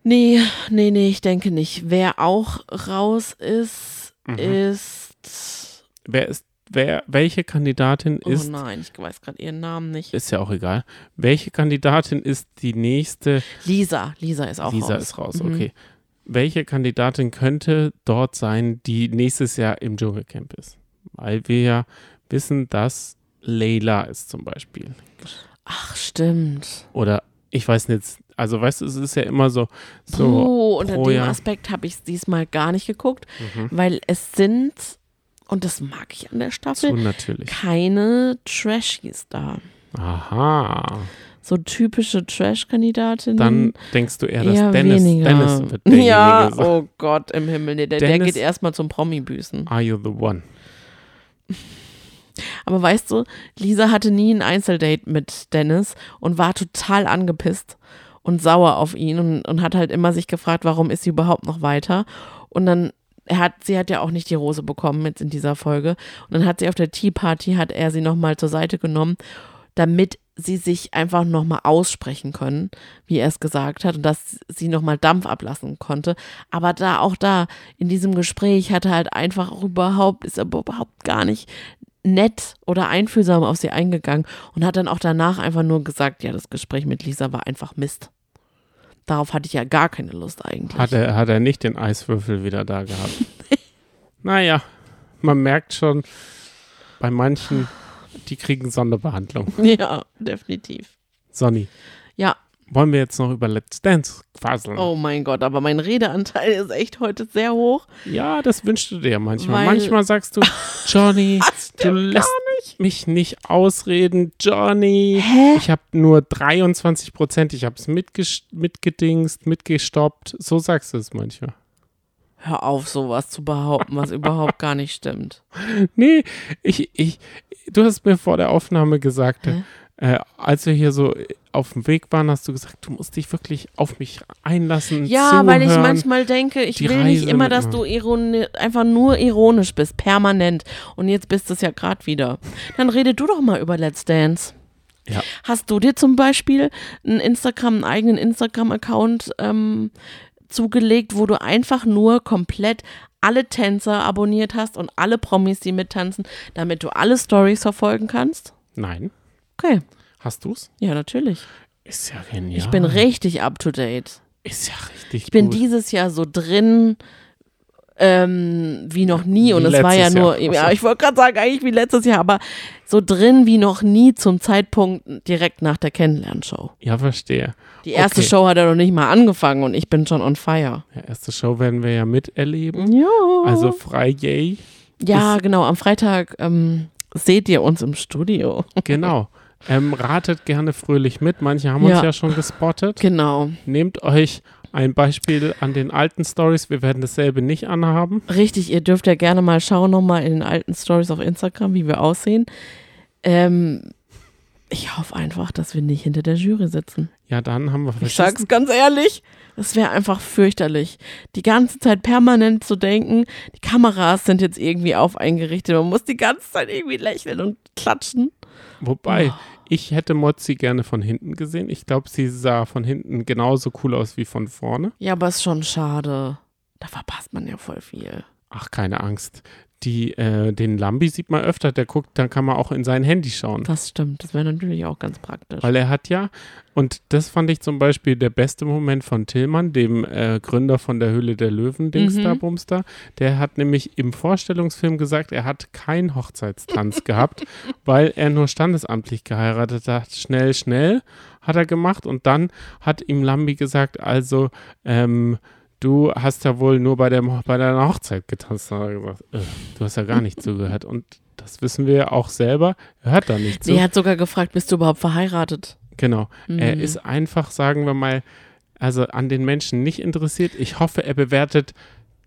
Nee, nee, nee, ich denke nicht. Wer auch raus ist, Mhm. ist. Wer ist, wer, welche Kandidatin Oh ist, nein, ich weiß gerade ihren Namen nicht. ist ja auch egal. Welche Kandidatin ist die nächste? Lisa. Lisa ist auch Lisa raus. ist raus, Mhm. okay. Welche Kandidatin könnte dort sein, die nächstes Jahr im Dschungelcamp ist? Weil wir ja wissen, dass Leila ist zum Beispiel. Ach, stimmt. Oder ich weiß nicht, also weißt du, es ist ja immer so, so Puh, unter dem Jahr. Aspekt habe ich es diesmal gar nicht geguckt, Mhm. weil es sind, und das mag ich an der Staffel, natürlich. keine Trashies da. Aha. So typische Trash-Kandidatinnen. Dann denkst du eher, dass eher Dennis, weniger. Dennis wird derjenige Ja, sein. oh Gott im Himmel. Nee, der, der Dennis- geht erstmal zum Promi-Büßen. Are you the one? Aber weißt du, Lisa hatte nie ein Einzeldate mit Dennis und war total angepisst. und sauer auf ihn und, und hat halt immer sich gefragt, warum ist sie überhaupt noch weiter. Und dann er hat, sie hat ja auch nicht die Rose bekommen jetzt in dieser Folge. Und dann hat sie auf der Tea Party, hat er sie nochmal zur Seite genommen, damit sie sich einfach nochmal aussprechen können, wie er es gesagt hat, und dass sie nochmal Dampf ablassen konnte. Aber da, auch da, in diesem Gespräch hat er halt einfach auch überhaupt, ist er überhaupt gar nicht nett oder einfühlsam auf sie eingegangen und hat dann auch danach einfach nur gesagt, ja, das Gespräch mit Lisa war einfach Mist. Darauf hatte ich ja gar keine Lust eigentlich. Hat er, hat er nicht den Eiswürfel wieder da gehabt? naja, man merkt schon, bei manchen, die kriegen Sonderbehandlung. Ja, definitiv. Sonny. Ja. Wollen wir jetzt noch über Let's Dance quasseln? Oh mein Gott, aber mein Redeanteil ist echt heute sehr hoch. Ja, das wünschst du dir manchmal. Weil- manchmal sagst du, Johnny, du lässt nicht. mich nicht ausreden, Johnny. Hä? Ich habe nur 23 Prozent. Ich habe es mitgedingst, mitgestoppt. So sagst du es manchmal. Hör auf, sowas zu behaupten, was überhaupt gar nicht stimmt. Nee, ich, ich, du hast mir vor der Aufnahme gesagt, äh, als wir hier so auf dem Weg waren, hast du gesagt, du musst dich wirklich auf mich einlassen. Ja, zuhören. weil ich manchmal denke, ich will nicht Reise immer, dass du einfach nur ironisch bist, permanent. Und jetzt bist du es ja gerade wieder. Dann rede du doch mal über Let's Dance. Ja. Hast du dir zum Beispiel einen Instagram, einen eigenen Instagram-Account ähm, zugelegt, wo du einfach nur komplett alle Tänzer abonniert hast und alle Promis, die mittanzen, damit du alle Stories verfolgen kannst? Nein. Okay, Hast du's? ja, natürlich. Ist ja genial. Ich bin richtig up to date. Ist ja richtig Ich bin gut. dieses Jahr so drin ähm, wie noch nie und es war ja nur, Jahr. Ja, ich wollte gerade sagen, eigentlich wie letztes Jahr, aber so drin wie noch nie zum Zeitpunkt direkt nach der Kennenlernshow. Ja, verstehe. Die erste Okay. Show hat ja noch nicht mal angefangen und ich bin schon on fire. Ja, erste Show werden wir ja miterleben. Ja. Also frei yay. ja, genau, am Freitag ähm, seht ihr uns im Studio. Genau. ähm, ratet gerne fröhlich mit. Manche haben uns Ja. ja schon gespottet. Genau. Nehmt euch ein Beispiel an den alten Stories. Wir werden dasselbe nicht anhaben. Richtig, ihr dürft ja gerne mal schauen nochmal in den alten Stories auf Instagram, wie wir aussehen. Ähm, ich hoffe einfach, dass wir nicht hinter der Jury sitzen. Ja, dann haben wir Ich sag's ganz ehrlich, es wäre einfach fürchterlich. Die ganze Zeit permanent zu denken, die Kameras sind jetzt irgendwie auf eingerichtet, man muss die ganze Zeit irgendwie lächeln und klatschen. Wobei, Oh. Ich hätte Mozzi gerne von hinten gesehen. Ich glaube, sie sah von hinten genauso cool aus wie von vorne. Ja, aber ist schon schade. Da verpasst man ja voll viel. Ach, keine Angst. Die, äh, den Lambi sieht man öfter, der guckt, dann kann man auch in sein Handy schauen. Das stimmt, das wäre natürlich auch ganz praktisch. Weil er hat ja, und das fand ich zum Beispiel der beste Moment von Tillmann, dem äh, Gründer von der Höhle der Löwen, Dings Mhm. Bumster. Der hat nämlich im Vorstellungsfilm gesagt, er hat keinen Hochzeitstanz gehabt, weil er nur standesamtlich geheiratet hat. Schnell, schnell hat er gemacht und dann hat ihm Lambi gesagt, also, ähm, du hast ja wohl nur bei, der, bei deiner Hochzeit getanzt. Hat er gesagt, äh, du hast ja gar nicht zugehört. Und das wissen wir ja auch selber, er hört da nicht zu. Sie hat sogar gefragt, bist du überhaupt verheiratet? Genau. Er Mhm. ist einfach, sagen wir mal, also an den Menschen nicht interessiert. Ich hoffe, er bewertet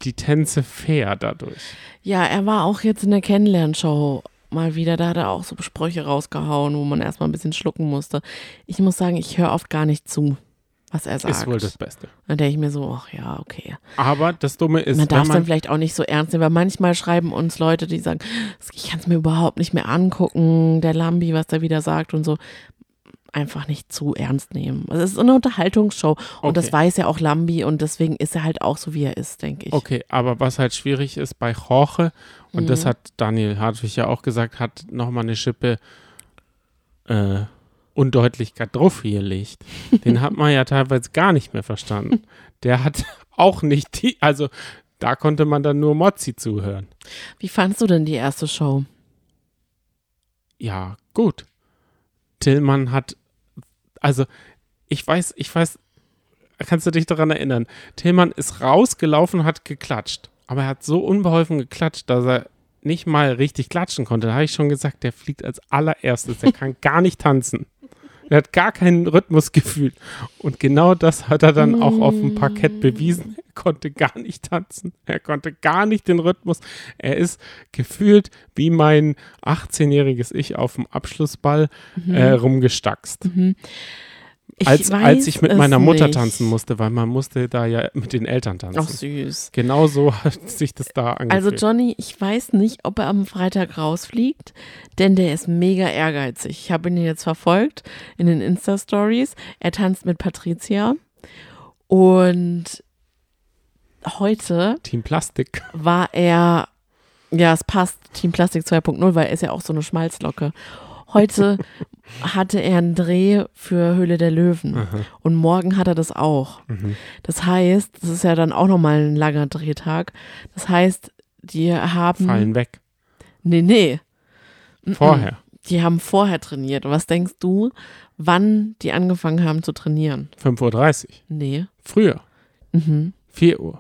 die Tänze fair dadurch. Ja, er war auch jetzt in der Kennenlernshow mal wieder. Da hat er auch so Sprüche rausgehauen, wo man erstmal ein bisschen schlucken musste. Ich muss sagen, ich höre oft gar nicht zu, was er sagt. Ist wohl das Beste. Dann denke ich mir so, ach ja, okay. Aber das Dumme ist, man darf es dann vielleicht auch nicht so ernst nehmen, weil manchmal schreiben uns Leute, die sagen, ich kann es mir überhaupt nicht mehr angucken, der Lambi, was der wieder sagt und so. Einfach nicht zu ernst nehmen. Also es ist eine Unterhaltungsshow und das Okay. weiß ja auch Lambi und deswegen ist er halt auch so, wie er ist, denke ich. okay, aber was halt schwierig ist bei Jorge, und Mhm. das hat Daniel Hartwig ja auch gesagt, hat nochmal eine Schippe äh, Undeutlichkeit drauf gelegt. Den hat man ja teilweise gar nicht mehr verstanden. Der hat auch nicht die, also da konnte man dann nur Mozzi zuhören. Wie fandst du denn die erste Show? Ja, gut. Tillmann hat, also ich weiß, ich weiß, kannst du dich daran erinnern? Tillmann ist rausgelaufen und hat geklatscht. Aber er hat so unbeholfen geklatscht, dass er nicht mal richtig klatschen konnte. Da habe ich schon gesagt, der fliegt als allererstes. Der kann gar nicht tanzen. Er hat gar keinen Rhythmusgefühl. Und genau das hat er dann auch auf dem Parkett bewiesen. Er konnte gar nicht tanzen. Er konnte gar nicht den Rhythmus. Er ist gefühlt wie mein 18-jähriges Ich auf dem Abschlussball äh, rumgestackst. Ich als, als ich mit meiner Mutter nicht. tanzen musste, weil man musste da ja mit den Eltern tanzen. Ach, süß. Genau so hat sich das da angefühlt. Also Johnny, ich weiß nicht, ob er am Freitag rausfliegt, denn der ist mega ehrgeizig. Ich habe ihn jetzt verfolgt in den Insta-Stories. Er tanzt mit Patricia und heute Team Plastik. war er, ja, es passt, Team Plastik 2.0, weil er ist ja auch so eine Schmalzlocke. Heute hatte er einen Dreh für Höhle der Löwen und morgen hat er das auch. Mhm. Das heißt, das ist ja dann auch nochmal ein langer Drehtag. Das heißt, die haben. Fallen weg. Nee, nee. Vorher. Die haben vorher trainiert. Was denkst du, wann die angefangen haben zu trainieren? 5.30 Uhr. Nee. Früher. Mhm. 4 Uhr.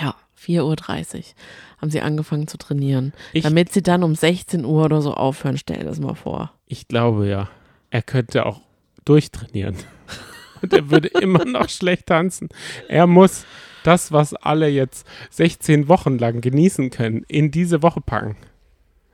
Ja, 4.30 Uhr haben sie angefangen zu trainieren. Ich- damit sie dann um 16 Uhr oder so aufhören, stell das mal vor. Ich glaube ja, er könnte auch durchtrainieren. Und er würde immer noch schlecht tanzen. Er muss das, was alle jetzt 16 Wochen lang genießen können, in diese Woche packen.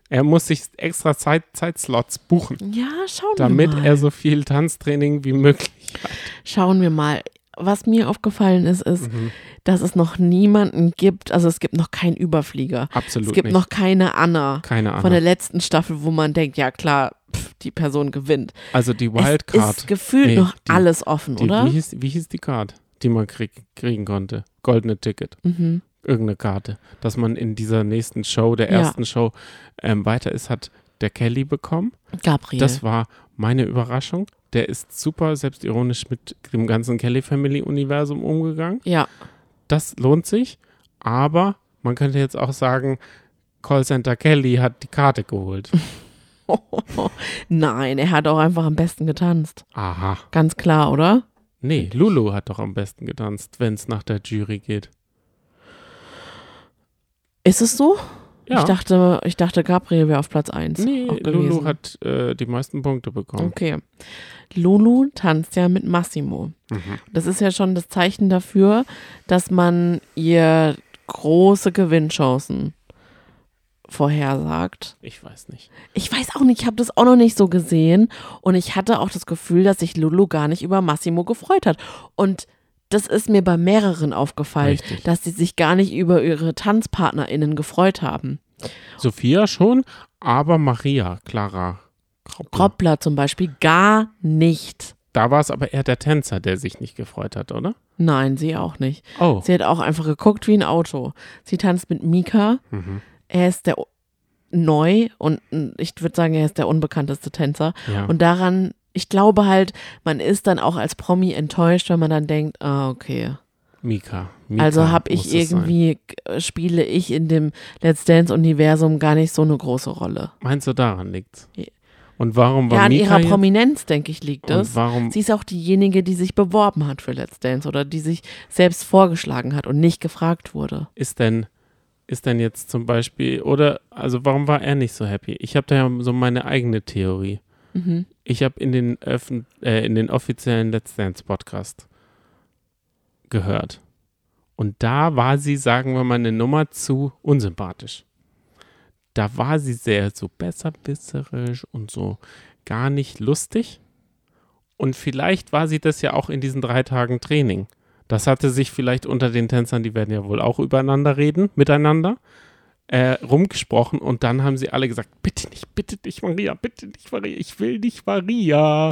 Er muss sich extra Zeit, Zeitslots buchen, Ja, schauen damit wir mal. er so viel Tanztraining wie möglich hat. Schauen wir mal. Was mir aufgefallen ist, ist, Mhm. dass es noch niemanden gibt, also es gibt noch keinen Überflieger. Absolut es gibt nicht. noch keine Anna Keine von der letzten Staffel, wo man denkt, ja klar, pff, die Person gewinnt. Also die Es Wildcard. ist gefühlt Nee, noch die- alles offen, Die, oder? wie, hieß, wie hieß die Card, die man krieg, kriegen konnte? Goldene Ticket. Mhm. Irgendeine Karte. Dass man in dieser nächsten Show, der Ja. ersten Show, ähm, weiter ist, hat der Kelly bekommen. Gabriel. Das war meine Überraschung. Der ist super selbstironisch mit dem ganzen Kelly Family Universum umgegangen. ja, Das lohnt sich. Aber man könnte jetzt auch sagen, Callcenter Kelly hat die Karte geholt. nein, er hat auch einfach am besten getanzt. Aha. Ganz klar, oder? Nee, Lulu hat doch am besten getanzt, wenn es nach der Jury geht. Ist es so? Ja. Ich dachte, ich dachte, Gabriel wäre auf Platz 1. nee, Lulu hat äh, die meisten Punkte bekommen. Okay. Lulu tanzt ja mit Massimo. Mhm. Das ist ja schon das Zeichen dafür, dass man ihr große Gewinnchancen vorhersagt. Ich weiß nicht. Ich weiß auch nicht, ich habe das auch noch nicht so gesehen und ich hatte auch das Gefühl, dass sich Lulu gar nicht über Massimo gefreut hat. Und das ist mir bei mehreren aufgefallen, Richtig. dass sie sich gar nicht über ihre TanzpartnerInnen gefreut haben. Sophia schon, aber Maria, Clara Kroppler. Kroppler zum Beispiel gar nicht. Da war es aber eher der Tänzer, der sich nicht gefreut hat, oder? Nein, sie auch nicht. Oh. Sie hat auch einfach geguckt wie ein Auto. Sie tanzt mit Mika. Mhm. Er ist der neu und ich würde sagen, er ist der unbekannteste Tänzer. Ja. Und daran, ich glaube halt, man ist dann auch als Promi enttäuscht, wenn man dann denkt, ah, okay. Mika. Mika also habe ich sein. irgendwie, äh, spiele ich in dem Let's Dance-Universum gar nicht so eine große Rolle. Meinst du, daran liegt's? Und warum war ja, an Mika ihrer? Prominenz, denke ich, liegt Und es. warum Sie ist auch diejenige, die sich beworben hat für Let's Dance oder die sich selbst vorgeschlagen hat und nicht gefragt wurde. ist denn, ist denn jetzt zum Beispiel, oder, also warum war er nicht so happy? Ich habe da ja so meine eigene Theorie. Mhm. Ich habe in den äh, in den offiziellen Let's Dance Podcast gehört. Und da war sie, sagen wir mal, eine Nummer zu unsympathisch. Da war sie sehr so besserwisserisch und so gar nicht lustig. Und vielleicht war sie das ja auch in diesen drei Tagen Training. Das hatte sich vielleicht unter den Tänzern, die werden ja wohl auch übereinander reden, miteinander, äh, rumgesprochen und dann haben sie alle gesagt, bitte nicht, bitte nicht Maria, bitte nicht Maria, ich will nicht Maria.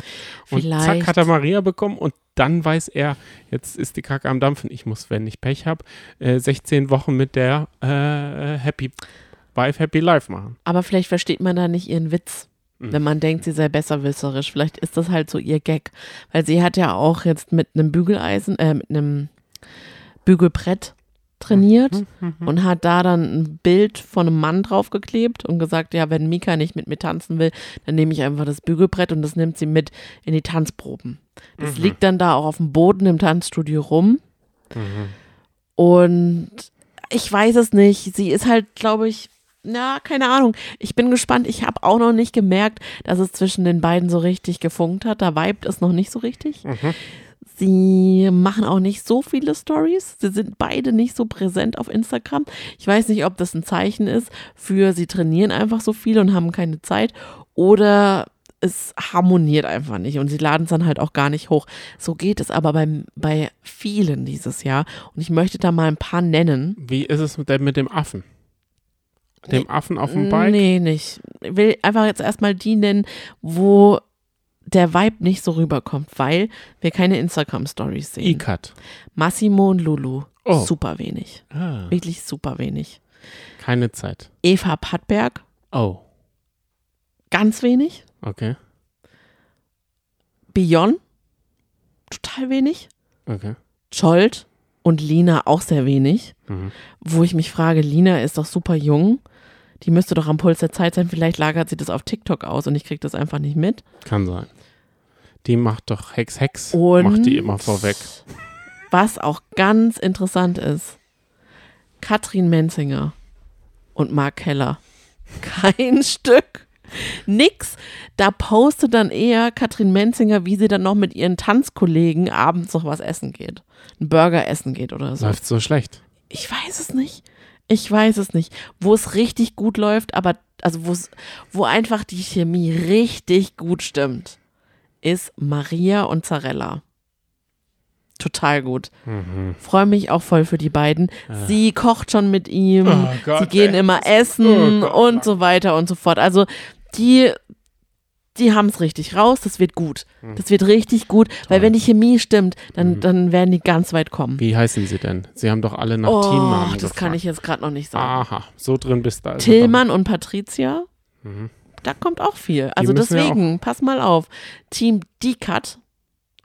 Und zack Vielleicht- hat er Maria bekommen und dann weiß er, jetzt ist die Kacke am Dampfen, ich muss, wenn ich Pech habe, äh, 16 Wochen mit der äh, Happy Wife, Happy Life machen. Aber vielleicht versteht man da nicht ihren Witz, Mhm. wenn man denkt, sie sei besserwisserisch. Vielleicht ist das halt so ihr Gag. Weil sie hat ja auch jetzt mit einem Bügeleisen, äh, mit einem Bügelbrett trainiert Mhm. und hat da dann ein Bild von einem Mann draufgeklebt und gesagt, ja, wenn Mika nicht mit mir tanzen will, dann nehme ich einfach das Bügelbrett und das nimmt sie mit in die Tanzproben. Das Mhm. liegt dann da auch auf dem Boden im Tanzstudio rum Mhm. und ich weiß es nicht. Sie ist halt, glaube ich, na, keine Ahnung. Ich bin gespannt. Ich habe auch noch nicht gemerkt, dass es zwischen den beiden so richtig gefunkt hat. Da vibet es noch nicht so richtig. Mhm. Sie machen auch nicht so viele Stories. Sie sind beide nicht so präsent auf Instagram. Ich weiß nicht, ob das ein Zeichen ist für, sie trainieren einfach so viel und haben keine Zeit oder es harmoniert einfach nicht und sie laden es dann halt auch gar nicht hoch. So geht es aber bei, bei vielen dieses Jahr und ich möchte da mal ein paar nennen. Wie ist es mit dem, mit dem Affen? Dem Affen auf dem Bike? Nee, nicht. Ich will einfach jetzt erstmal die nennen, wo der Vibe nicht so rüberkommt, weil wir keine Instagram-Stories sehen. E-Cut. Massimo und Lulu, Oh. super wenig. Ah, Wirklich super wenig. keine Zeit. Eva Pattberg, Oh, ganz wenig. okay. Beyond, total wenig. Okay. Scholt und Lina auch sehr wenig. Mhm. Wo ich mich frage, Lina ist doch super jung. Die müsste doch am Puls der Zeit sein. Vielleicht lagert sie das auf TikTok aus und ich kriege das einfach nicht mit. Kann sein. Die macht doch Hex Hex. Und Macht die immer vorweg. Was auch ganz interessant ist, Katrin Menzinger und Mark Keller. Kein Stück. Nix. Da postet dann eher Katrin Menzinger, wie sie dann noch mit ihren Tanzkollegen abends noch was essen geht. Ein Burger essen geht oder so. Läuft so schlecht. Ich weiß es nicht. Ich weiß es nicht. Wo es richtig gut läuft, aber also wo es, wo einfach die Chemie richtig gut stimmt, ist Maria und Zarella. Total gut. Mhm. Freue mich auch voll für die beiden. Sie kocht schon mit ihm. Oh Gott, sie gehen ey. immer essen Oh und so weiter und so fort. Also die, die haben es richtig raus. Das wird gut. Das wird richtig gut, weil wenn die Chemie stimmt, dann, Mhm. dann werden die ganz weit kommen. Wie heißen sie denn? Sie haben doch alle nach Oh, Teamnamen das gefragt. kann ich jetzt gerade noch nicht sagen. Aha, so drin bist du. Also Tillmann und Patricia, Mhm. Da kommt auch viel. Also ja deswegen, pass mal auf. Team D-Cut,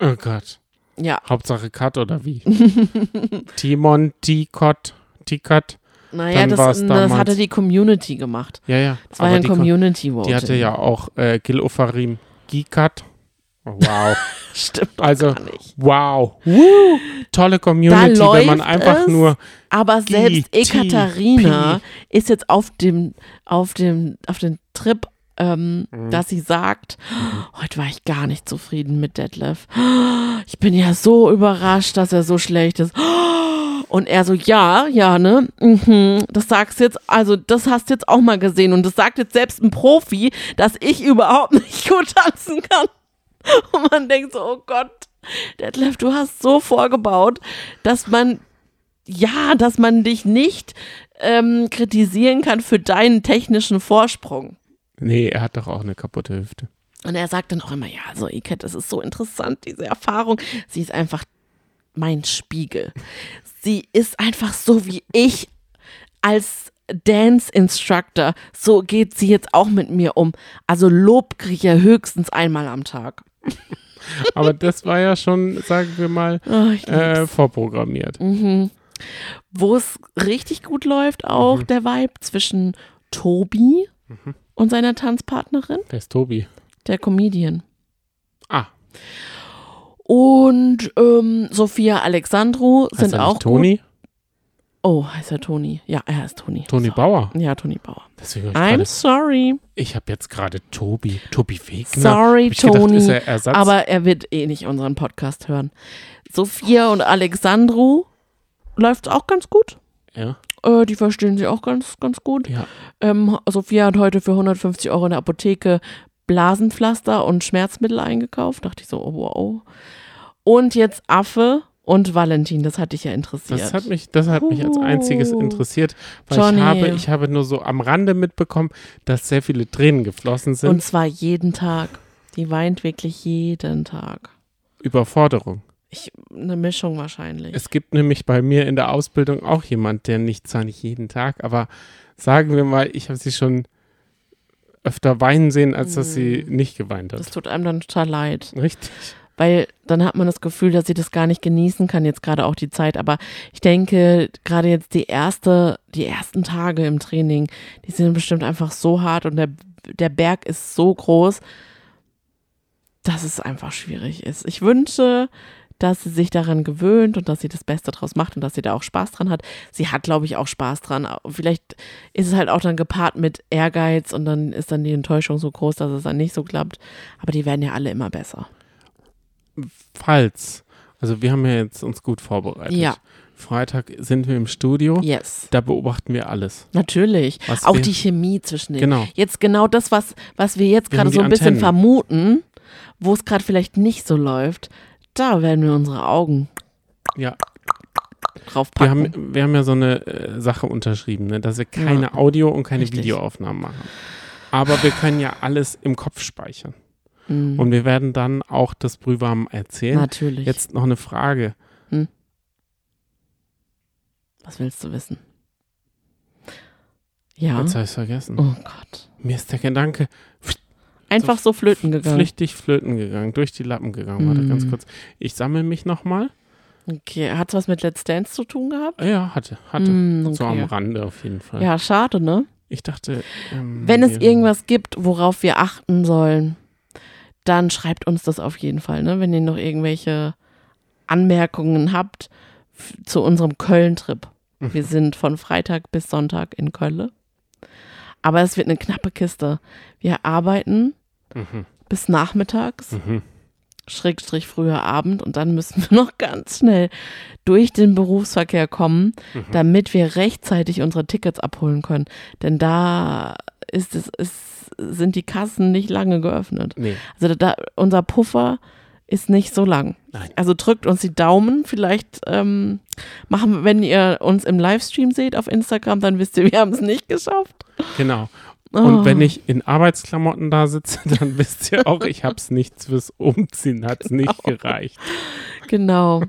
Oh Gott. ja, Hauptsache Cut oder wie? Timon, T-Cut, T-Cut. naja, das, das hatte die Community gemacht. Ja, ja. Das war ja ein Community Voting. die hatte ja auch äh, Gil Ofarim, G-Cut. Oh, wow. Stimmt Also, wow. Woo. Tolle Community, Da wenn man einfach es. nur Aber selbst Ekaterina ist jetzt auf dem, auf dem, auf dem Trip, ähm, Mhm. dass sie sagt, heute war ich gar nicht zufrieden mit Detlef. Ich bin ja so überrascht, dass er so schlecht ist. Und er so, ja, ja, ne? Mhm, das sagst jetzt, also das hast jetzt auch mal gesehen. Und das sagt jetzt selbst ein Profi, dass ich überhaupt nicht gut tanzen kann. Und man denkt so, oh Gott, Detlef, du hast so vorgebaut, dass man, ja, dass man dich nicht ähm, kritisieren kann für deinen technischen Vorsprung. Nee, er hat doch auch eine kaputte Hüfte. Und er sagt dann auch immer, ja, also Iket, das ist so interessant, diese Erfahrung. Sie ist einfach mein Spiegel. Sie ist einfach so wie ich als Dance Instructor. So geht sie jetzt auch mit mir um. Also Lob kriege ich ja höchstens einmal am Tag. Aber das war ja schon, sagen wir mal, Oh, äh, vorprogrammiert. mhm. Wo es richtig gut läuft, auch Mhm. der Vibe zwischen Tobi und seiner Tanzpartnerin, Wer ist Tobi? der Comedian. Ah, Und ähm, Sophia Alexandru heißt sind er auch Toni? Gut. Oh, heißt er Toni? Ja, er heißt Toni. Toni Sorry. Bauer. Ja, Toni Bauer. Deswegen hab ich I'm gerade- sorry. Ich habe jetzt gerade Tobi, Tobi Wegner. Sorry, gedacht, Toni. er? Aber er wird eh nicht unseren Podcast hören. Sophia und Alexandru läuft auch ganz gut. ja, Äh, die verstehen sie auch ganz, ganz gut. ja. Ähm, Sophia hat heute für 150 Euro in der Apotheke Blasenpflaster und Schmerzmittel eingekauft. Dachte ich so, oh, wow. Und jetzt Affe und Valentin, das hat dich ja interessiert. Das hat mich, das hat mich als einziges interessiert, weil Johnny. ich habe, ich habe nur so am Rande mitbekommen, dass sehr viele Tränen geflossen sind. Und zwar jeden Tag. Die weint wirklich jeden Tag. Überforderung. Ich, eine Mischung wahrscheinlich. Es gibt nämlich bei mir in der Ausbildung auch jemand, der nicht, zwar nicht jeden Tag, aber sagen wir mal, ich habe sie schon öfter weinen sehen, als dass sie nicht geweint Mm. das hat. tut einem dann total leid. Richtig. Weil dann hat man das Gefühl, dass sie das gar nicht genießen kann, jetzt gerade auch die Zeit. Aber ich denke, gerade jetzt die erste, die ersten Tage im Training, die sind bestimmt einfach so hart und der, der Berg ist so groß, dass es einfach schwierig ist. Ich wünsche, dass sie sich daran gewöhnt und dass sie das Beste draus macht und dass sie da auch Spaß dran hat. Sie hat, glaube ich, auch Spaß dran. Vielleicht ist es halt auch dann gepaart mit Ehrgeiz und dann ist dann die Enttäuschung so groß, dass es dann nicht so klappt. Aber die werden ja alle immer besser. Falls, also wir haben ja jetzt uns gut vorbereitet. Ja. Freitag sind wir im Studio. Yes. Da beobachten wir alles. Natürlich. Auch die Chemie zwischen denen. Genau. Jetzt genau das, was, was wir jetzt gerade so ein bisschen vermuten, wo es gerade vielleicht nicht so läuft, da werden wir unsere Augen Ja, wir draufpacken. haben, wir haben ja so eine äh, Sache unterschrieben, ne, dass wir keine Audio- und keine Richtig. Videoaufnahmen machen. Aber wir können ja alles im Kopf speichern. Mhm. Und wir werden dann auch das Brühwarm erzählen. Natürlich. Jetzt noch eine Frage. Was willst du wissen? Ja. Jetzt habe ich vergessen. Oh Gott. Mir ist der Gedanke Einfach so flöten gegangen. flüchtig flöten gegangen, durch die Lappen gegangen. Warte ganz Mhm. kurz. Ich sammle mich nochmal. Okay, hat es was mit Let's Dance zu tun gehabt? Ja, hatte, hatte. Mm, So am okay. Rande auf jeden Fall. Ja, schade, ne? Ich dachte, ähm, Wenn es irgendwas gibt, worauf wir achten sollen, dann schreibt uns das auf jeden Fall, ne? Wenn ihr noch irgendwelche Anmerkungen habt zu unserem Köln-Trip. Mhm. Wir sind von Freitag bis Sonntag in Köln. Aber es wird eine knappe Kiste. Wir arbeiten Mhm, bis nachmittags, mhm. Schrägstrich früher Abend und dann müssen wir noch ganz schnell durch den Berufsverkehr kommen, Mhm. damit wir rechtzeitig unsere Tickets abholen können. Denn da ist es, ist, sind die Kassen nicht lange geöffnet. Nee, Also da, unser Puffer ist nicht so lang. Nein. Also drückt uns die Daumen. Vielleicht ähm, machen, wenn ihr uns im Livestream seht auf Instagram, dann wisst ihr, wir haben es nicht geschafft. genau. Und Oh. wenn ich in Arbeitsklamotten da sitze, dann wisst ihr auch, ich hab's nichts fürs Umziehen, hat's nicht gereicht. Genau.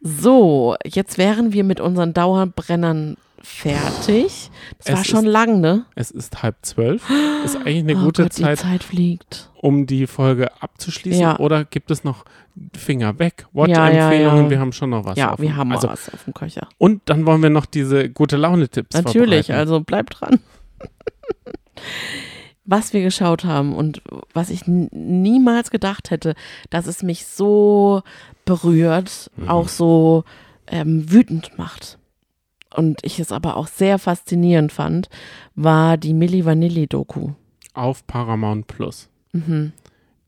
So, jetzt wären wir mit unseren Dauerbrennern fertig. Das Es war schon ist- lang, ne? Es ist halb zwölf. Ist eigentlich eine oh gute Gott, Zeit, die Zeit fliegt. um die Folge abzuschließen. Ja. Oder gibt es noch Finger weg? Ja, ja, Watch-Empfehlungen? ja. Wir haben schon noch was. ja, offen. wir haben also, was auf dem Köcher. Und dann wollen wir noch diese gute Laune-Tipps Natürlich, also bleibt dran. Was wir geschaut haben und was ich niemals gedacht hätte, dass es mich so berührt, Mhm. auch so ähm, wütend macht. Und ich es aber auch sehr faszinierend fand, war die Milli Vanilli-Doku. Auf Paramount Plus. Mhm.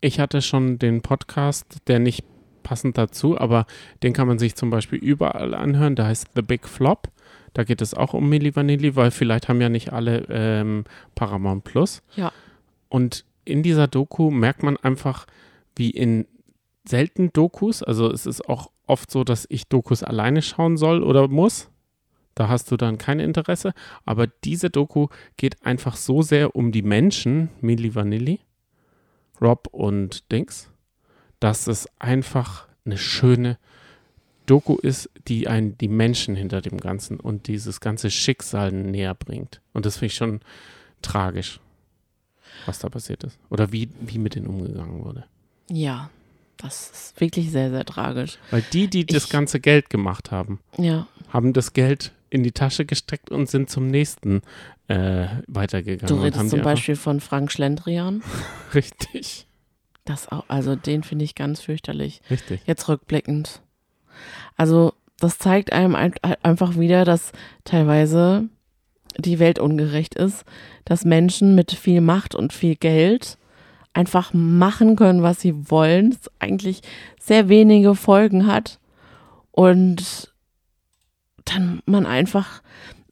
Ich hatte schon den Podcast, der nicht passend dazu, aber den kann man sich zum Beispiel überall anhören. Der heißt The Big Flop. Da geht es auch um Milli Vanilli, weil vielleicht haben ja nicht alle ähm, Paramount Plus. Ja. Und in dieser Doku merkt man einfach, wie in selten Dokus, also es ist auch oft so, dass ich Dokus alleine schauen soll oder muss. Da hast du dann kein Interesse. Aber diese Doku geht einfach so sehr um die Menschen, Milli Vanilli, Rob und Dings, dass es einfach eine schöne Doku ist, die einen die Menschen hinter dem Ganzen und dieses ganze Schicksal näher bringt. Und das finde ich schon tragisch, was da passiert ist. Oder wie, wie mit denen umgegangen wurde. Ja, das ist wirklich sehr, sehr tragisch. Weil die, die das Ich- ganze Geld gemacht haben, Ja, haben das Geld in die Tasche gesteckt und sind zum nächsten äh, weitergegangen. du redest zum Beispiel von Frank Schlendrian. Richtig, Das auch, also den finde ich ganz fürchterlich. richtig. Jetzt rückblickend. Also, das zeigt einem ein, einfach wieder, dass teilweise die Welt ungerecht ist, dass Menschen mit viel Macht und viel Geld einfach machen können, was sie wollen, es eigentlich sehr wenige Folgen hat. Und dann man einfach,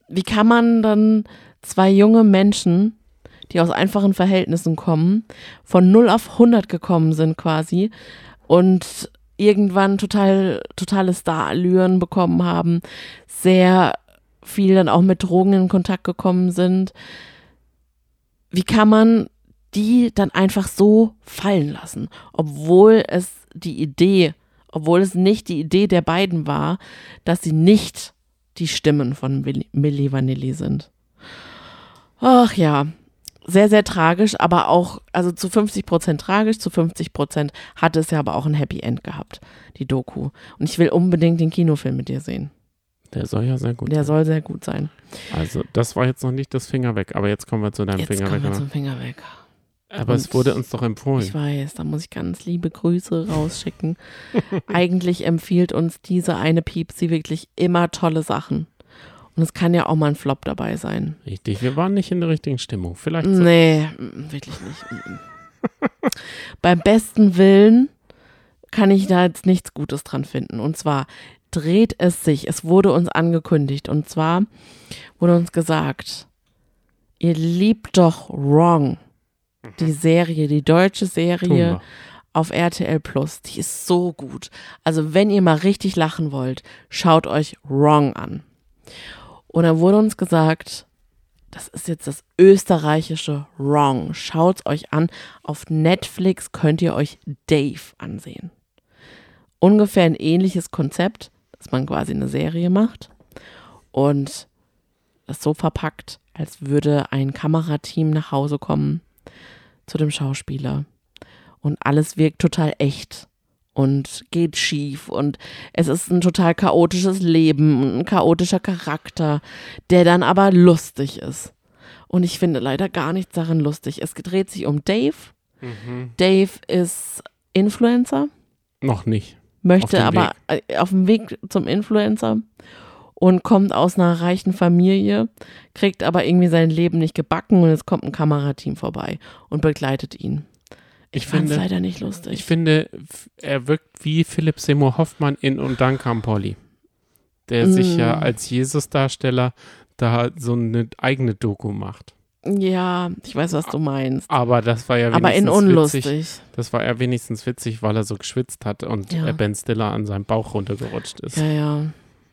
wie kann man dann zwei junge Menschen, die aus einfachen Verhältnissen kommen, von 0 auf 100 gekommen sind quasi und irgendwann total, totale Starallüren bekommen haben, sehr viel dann auch mit Drogen in Kontakt gekommen sind. Wie kann man die dann einfach so fallen lassen, obwohl es die Idee, obwohl es nicht die Idee der beiden war, dass sie nicht die Stimmen von Milli Vanilli sind. Ach ja, sehr, sehr tragisch, aber auch, also zu 50 Prozent tragisch, zu 50 Prozent hat es ja aber auch ein Happy End gehabt, die Doku. Und ich will unbedingt den Kinofilm mit dir sehen. Der soll ja sehr gut Der sein. soll sehr gut sein. Also, das war jetzt noch nicht das Finger weg, aber jetzt kommen wir zu deinem Jetzt Finger kommen weg. wir zum Finger weg. Aber es Und wurde uns doch empfohlen. Ich weiß, da muss ich ganz liebe Grüße rausschicken. Eigentlich empfiehlt uns diese eine Piepsi wirklich immer tolle Sachen. Und es kann ja auch mal ein Flop dabei sein. Richtig, wir waren nicht in der richtigen Stimmung. Vielleicht so. Nee, wirklich nicht. Beim besten Willen kann ich da jetzt nichts Gutes dran finden. Und zwar dreht es sich, es wurde uns angekündigt. Und zwar wurde uns gesagt, ihr liebt doch Wrong. Die Serie, die deutsche Serie auf RTL Plus. Die ist so gut. Also, wenn ihr mal richtig lachen wollt, schaut euch Wrong an. Und dann wurde uns gesagt, das ist jetzt das österreichische Wrong. Schaut euch an. Auf Netflix könnt ihr euch Dave ansehen. Ungefähr ein ähnliches Konzept, dass man quasi eine Serie macht und das so verpackt, als würde ein Kamerateam nach Hause kommen zu dem Schauspieler und alles wirkt total echt und geht schief und es ist ein total chaotisches Leben und ein chaotischer Charakter, der dann aber lustig ist. Und ich finde leider gar nichts daran lustig. Es dreht sich um Dave. Mhm. Dave ist Influencer, Noch nicht. möchte dem aber äh, auf dem Weg zum Influencer und kommt aus einer reichen Familie, kriegt aber irgendwie sein Leben nicht gebacken und es kommt ein Kamerateam vorbei und begleitet ihn. Ich, Ich finde- leider nicht lustig. Ich finde, er wirkt wie Philipp Seymour Hoffmann in Und dann kam Polly. Der sich ja Mm. als Jesus-Darsteller da so eine eigene Doku macht. ja, ich weiß, was du meinst. Aber das war ja Aber in wenigstens unlustig. witzig. Das war ja wenigstens witzig, weil er so geschwitzt hat und Ja. Ben Stiller an seinem Bauch runtergerutscht ist. Ja, ja.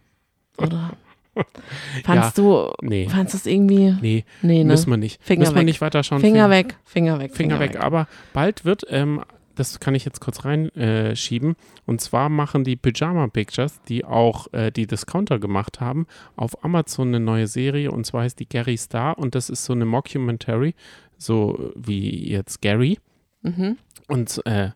Oder? Fandst du, Nee, fandst du es irgendwie? nee, Nee, ne? müssen wir nicht. Finger müssen wir weg. nicht weiterschauen. Finger weg, Finger weg. Finger weg. Aber bald wird, ähm, das kann ich jetzt kurz reinschieben, äh, und zwar machen die Pyjama Pictures, die auch äh, die Discounter gemacht haben, auf Amazon eine neue Serie und zwar heißt die Gary Star und das ist so eine Mockumentary, so wie jetzt Gary Mhm. und äh,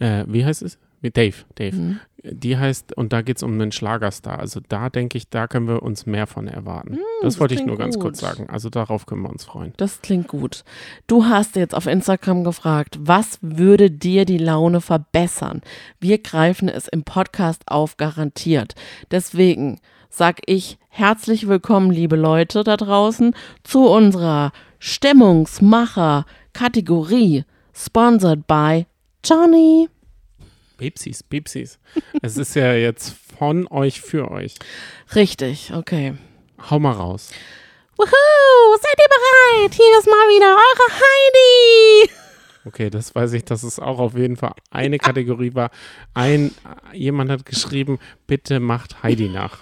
äh, wie heißt es? Dave, Dave. Mhm. Die heißt, und da geht es um einen Schlagerstar. Also da denke ich, da können wir uns mehr von erwarten. das, Hm, das wollte ich nur ganz gut. kurz sagen. Also darauf können wir uns freuen. Das klingt gut. Du hast jetzt auf Instagram gefragt, was würde dir die Laune verbessern? Wir greifen es im Podcast auf, garantiert. Deswegen sag ich herzlich willkommen, liebe Leute da draußen, zu unserer Stimmungsmacher-Kategorie, sponsored by Johnny. Pepsis, Pepsis. es ist ja jetzt von euch für euch. Richtig, okay. Hau mal raus. Wuhu, seid ihr bereit? Hier ist mal wieder eure Heidi. Okay, das weiß ich, dass es auch auf jeden Fall eine Kategorie war. Ein, jemand hat geschrieben, bitte macht Heidi nach.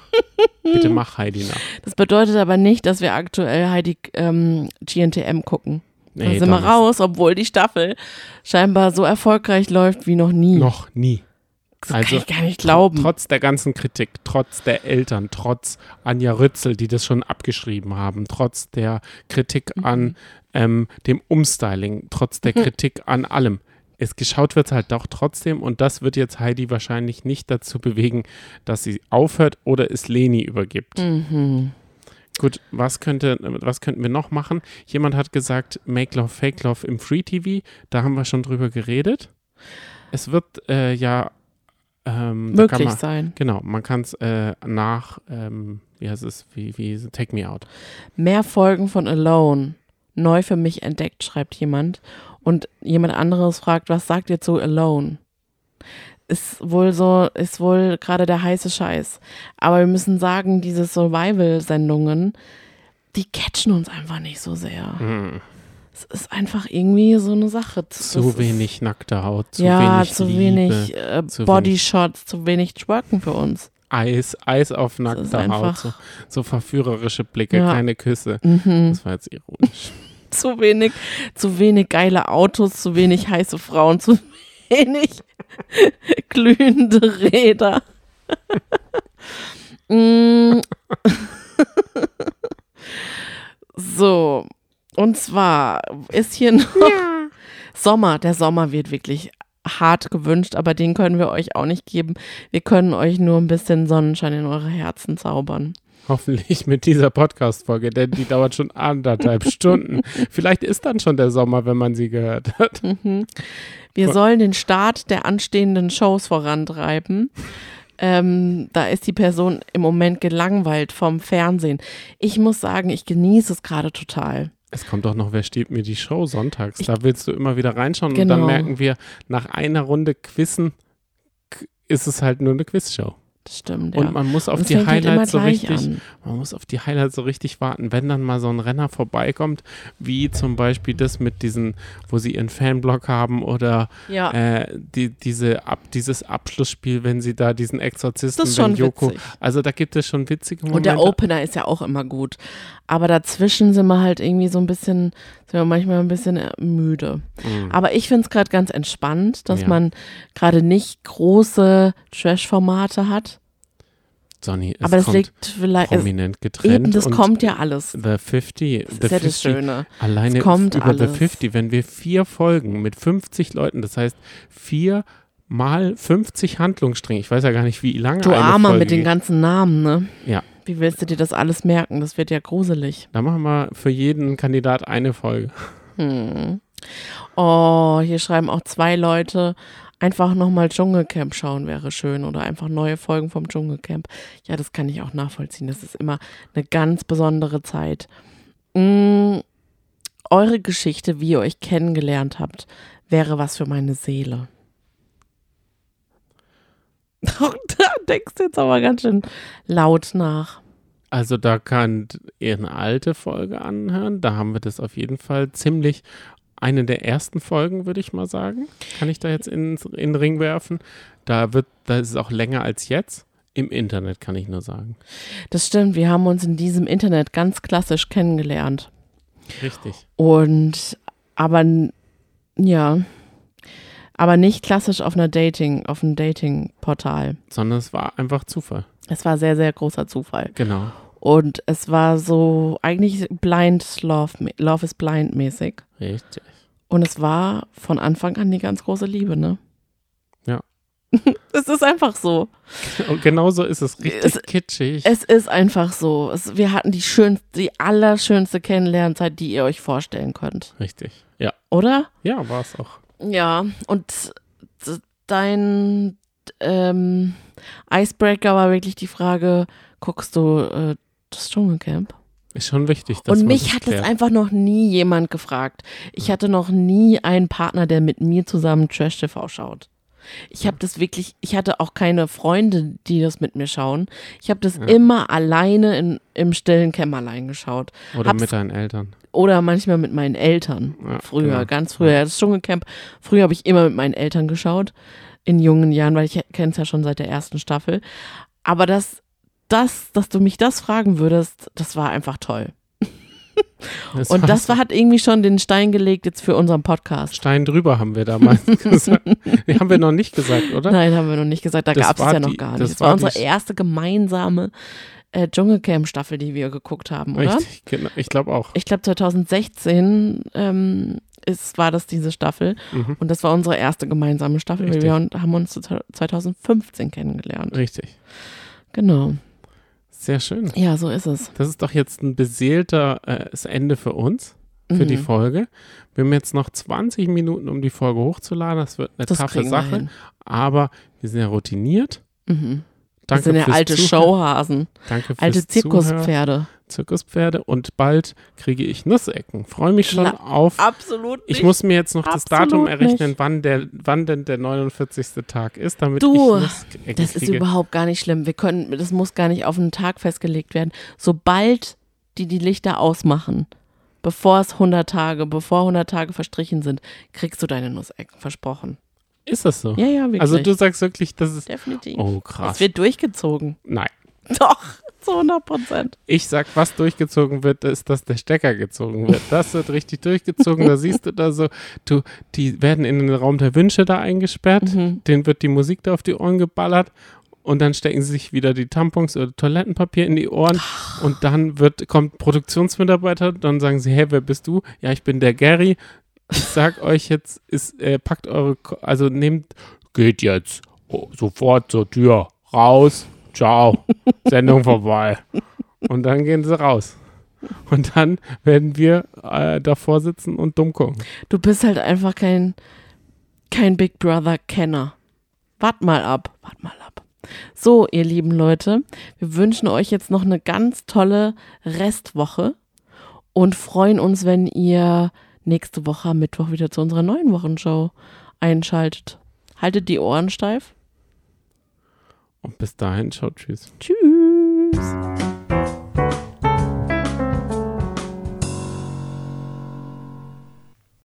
Bitte mach Heidi nach. Das bedeutet aber nicht, dass wir aktuell Heidi ähm, GNTM gucken. Da Nee, sind wir raus, obwohl die Staffel scheinbar so erfolgreich läuft wie noch nie. Noch nie. das also, kann ich gar nicht glauben. Trotz der ganzen Kritik, trotz der Eltern, trotz Anja Rützel, die das schon abgeschrieben haben, trotz der Kritik Mhm. an ähm, dem Umstyling, trotz der Kritik an allem. Es geschaut wird halt doch trotzdem und das wird jetzt Heidi wahrscheinlich nicht dazu bewegen, dass sie aufhört oder es Leni übergibt. Mhm. Gut, was könnte, was könnten wir noch machen? Jemand hat gesagt, Make Love, Fake Love im Free TV. Da haben wir schon drüber geredet. Es wird äh, ja ähm, Möglich man, sein. Genau, man kann es äh, nach, ähm, wie heißt es, wie, wie Take Me Out. Mehr Folgen von Alone. Neu für mich entdeckt, schreibt jemand. Und jemand anderes fragt, was sagt ihr zu Alone? Ist wohl so, ist wohl gerade der heiße Scheiß. Aber wir müssen sagen, diese Survival-Sendungen, die catchen uns einfach nicht so sehr. Hm, Es ist einfach irgendwie so eine Sache. Das zu ist- wenig nackte Haut, zu ja, wenig zu Liebe, wenig äh, Bodyshots, zu wenig Twerken für uns. Eis, Eis auf ist nackter Haut, so, so verführerische Blicke, Ja. keine Küsse. Mhm. Das war jetzt ironisch. Zu wenig, zu wenig geile Autos, zu wenig heiße Frauen, zu wenig glühende Räder. Mm. so, und zwar ist hier noch Sommer. Der Sommer wird wirklich hart gewünscht, aber den können wir euch auch nicht geben. Wir können euch nur ein bisschen Sonnenschein in eure Herzen zaubern. Hoffentlich mit dieser Podcast-Folge, denn die dauert schon anderthalb Stunden. Vielleicht ist dann schon der Sommer, wenn man sie gehört hat. Mhm. Wir sollen den Start der anstehenden Shows vorantreiben. Ähm, da ist die Person im Moment gelangweilt vom Fernsehen. Ich muss sagen, ich genieße es gerade total. Es kommt doch noch, wer steht mir die Show sonntags? Da willst du immer wieder reinschauen und Genau. dann merken wir, nach einer Runde Quissen ist es halt nur eine Quizshow. Das stimmt, ja. Und man muss auf die halt Highlights so richtig, an. man muss auf die Highlights so richtig warten, wenn dann mal so ein Renner vorbeikommt, wie zum Beispiel das mit diesen, wo sie ihren Fanblock haben oder Ja, äh, die, diese ab, dieses Abschlussspiel, wenn sie da diesen Exorzisten, das ist schon Joko, witzig. also da gibt es schon witzige Momente. Und der Opener ist ja auch immer gut. Aber dazwischen sind wir halt irgendwie so ein bisschen, sind wir manchmal ein bisschen äh, müde. Mhm. Aber ich finde es gerade ganz entspannt, dass Ja. man gerade nicht große Trash-Formate hat. Sonny, es aber das liegt vielleicht. Prominent getrennt. eben, das kommt ja alles. The 50, Das The ist ja das 50 Schöne. Alleine über alles. The 50, wenn wir vier Folgen mit 50 Leuten, das heißt vier mal 50 Handlungsstränge, ich weiß ja gar nicht, wie lange Du Armer mit den ganzen Namen, ne? Ja. Wie willst du dir das alles merken? Das wird ja gruselig. Da machen wir für jeden Kandidat eine Folge. Hm. Oh, hier schreiben auch zwei Leute, einfach nochmal Dschungelcamp schauen wäre schön oder einfach neue Folgen vom Dschungelcamp. Ja, das kann ich auch nachvollziehen. Das ist immer eine ganz besondere Zeit. Mm, eure Geschichte, wie ihr euch kennengelernt habt, wäre was für meine Seele. da denkst du jetzt aber ganz schön laut nach. Also da könnt ihr eine alte Folge anhören. Da haben wir das auf jeden Fall ziemlich eine der ersten Folgen, würde ich mal sagen. Kann ich da jetzt ins, in den Ring werfen. Da wird, da ist es auch länger als jetzt. Im Internet kann ich nur sagen. Das stimmt, wir haben uns in diesem Internet ganz klassisch kennengelernt. Richtig. Und aber ja, aber nicht klassisch auf einer Dating, auf einem Dating-Portal. Sondern es war einfach Zufall. Es war sehr, sehr großer Zufall. Genau. Und es war so eigentlich blind Love, Love is blind mäßig. Richtig. Und es war von Anfang an die ganz große Liebe, ne? Ja. es ist einfach so. Und genauso ist es richtig Es- kitschig. Es ist einfach so. Es, wir hatten die schönste, die allerschönste Kennenlernzeit, die ihr euch vorstellen könnt. richtig. Ja. Oder? Ja, war es auch. Ja, und dein ähm, Icebreaker war wirklich die Frage, guckst du äh, das Dschungelcamp? Ist schon wichtig. dass Und mich das hat es klärt. einfach noch nie jemand gefragt. Ich hatte noch nie einen Partner, der mit mir zusammen Trash-TV schaut. Ich habe das wirklich, ich hatte auch keine Freunde, die das mit mir schauen. Ich habe das immer alleine in, im stillen Kämmerlein geschaut. Oder hab's- mit deinen Eltern. Oder manchmal mit meinen Eltern. Ja, früher, genau. ganz früher. Das Dschungelcamp, früher habe ich immer mit meinen Eltern geschaut. In jungen Jahren, weil ich kenne es ja schon seit der ersten Staffel. Aber das, das, dass du mich das fragen würdest, das war einfach toll. Das Und das war, hat irgendwie schon den Stein gelegt jetzt für unseren Podcast. Stein drüber haben wir damals gesagt. Nee, haben wir noch nicht gesagt, oder? Nein, haben wir noch nicht gesagt. Da gab es ja noch die- gar nicht. das Das war war unsere erste gemeinsame äh, Dschungelcamp-Staffel, die wir geguckt haben, oder? Richtig, genau. Ich glaube auch. Ich glaube 2016 ähm, ist, war das diese Staffel. Mhm. Und das war unsere erste gemeinsame Staffel. Richtig. Wir haben uns zu 2015 kennengelernt. Richtig. Genau. Sehr schön. Ja, so ist es. Das ist doch jetzt ein beseelter äh, Ende für uns, für die Mhm. Folge. Wir haben jetzt noch 20 Minuten, um die Folge hochzuladen. Das wird eine Das taffe wir Sache. hin. Aber wir sind ja routiniert. Mhm. Danke Das sind ja alte Zuhören. Showhasen, Danke fürs alte Zuhören. Zirkuspferde. Zirkuspferde. Und bald kriege ich Nussecken. Freue mich schon Klar. auf. Absolut Ich muss mir jetzt noch das Absolut Datum errechnen, nicht. wann, der, wann denn der 49. Tag ist, damit Du, ich Nussecken Das ist kriege. überhaupt gar nicht schlimm. Wir können, das muss gar nicht auf einen Tag festgelegt werden. Sobald die die Lichter ausmachen, bevor es 100 Tage, bevor 100 Tage verstrichen sind, kriegst du deine Nussecken. Versprochen. Ist das so? Ja, ja, wirklich. also du sagst wirklich, das ist. Definitiv. Oh, Es krass. wird durchgezogen. Nein. Doch, zu 100 Prozent. Ich sag, was durchgezogen wird, ist, dass der Stecker gezogen wird. Das wird richtig durchgezogen. Da siehst du da so, du, die werden in den Raum der Wünsche da eingesperrt. Mhm. Denen wird die Musik da auf die Ohren geballert. Und dann stecken sie sich wieder die Tampons oder Toilettenpapier in die Ohren. Und dann wird, kommt Produktionsmitarbeiter. Dann sagen sie, hey, wer bist du? Ja, ich bin der Gary. Ich sag euch jetzt, ist, äh, packt eure, Ko also nehmt, geht jetzt oh, sofort zur Tür, raus, ciao, Sendung vorbei. Und dann gehen sie raus. Und dann werden wir äh, davor sitzen und dumm gucken. Du bist halt einfach kein, kein Big Brother-Kenner. Wart mal ab. Wart mal ab. So, ihr lieben Leute, wir wünschen euch jetzt noch eine ganz tolle Restwoche und freuen uns, wenn ihr nächste Woche am Mittwoch wieder zu unserer neuen Wochenshow einschaltet. Haltet die Ohren steif. Und bis dahin, ciao, tschüss. Tschüss.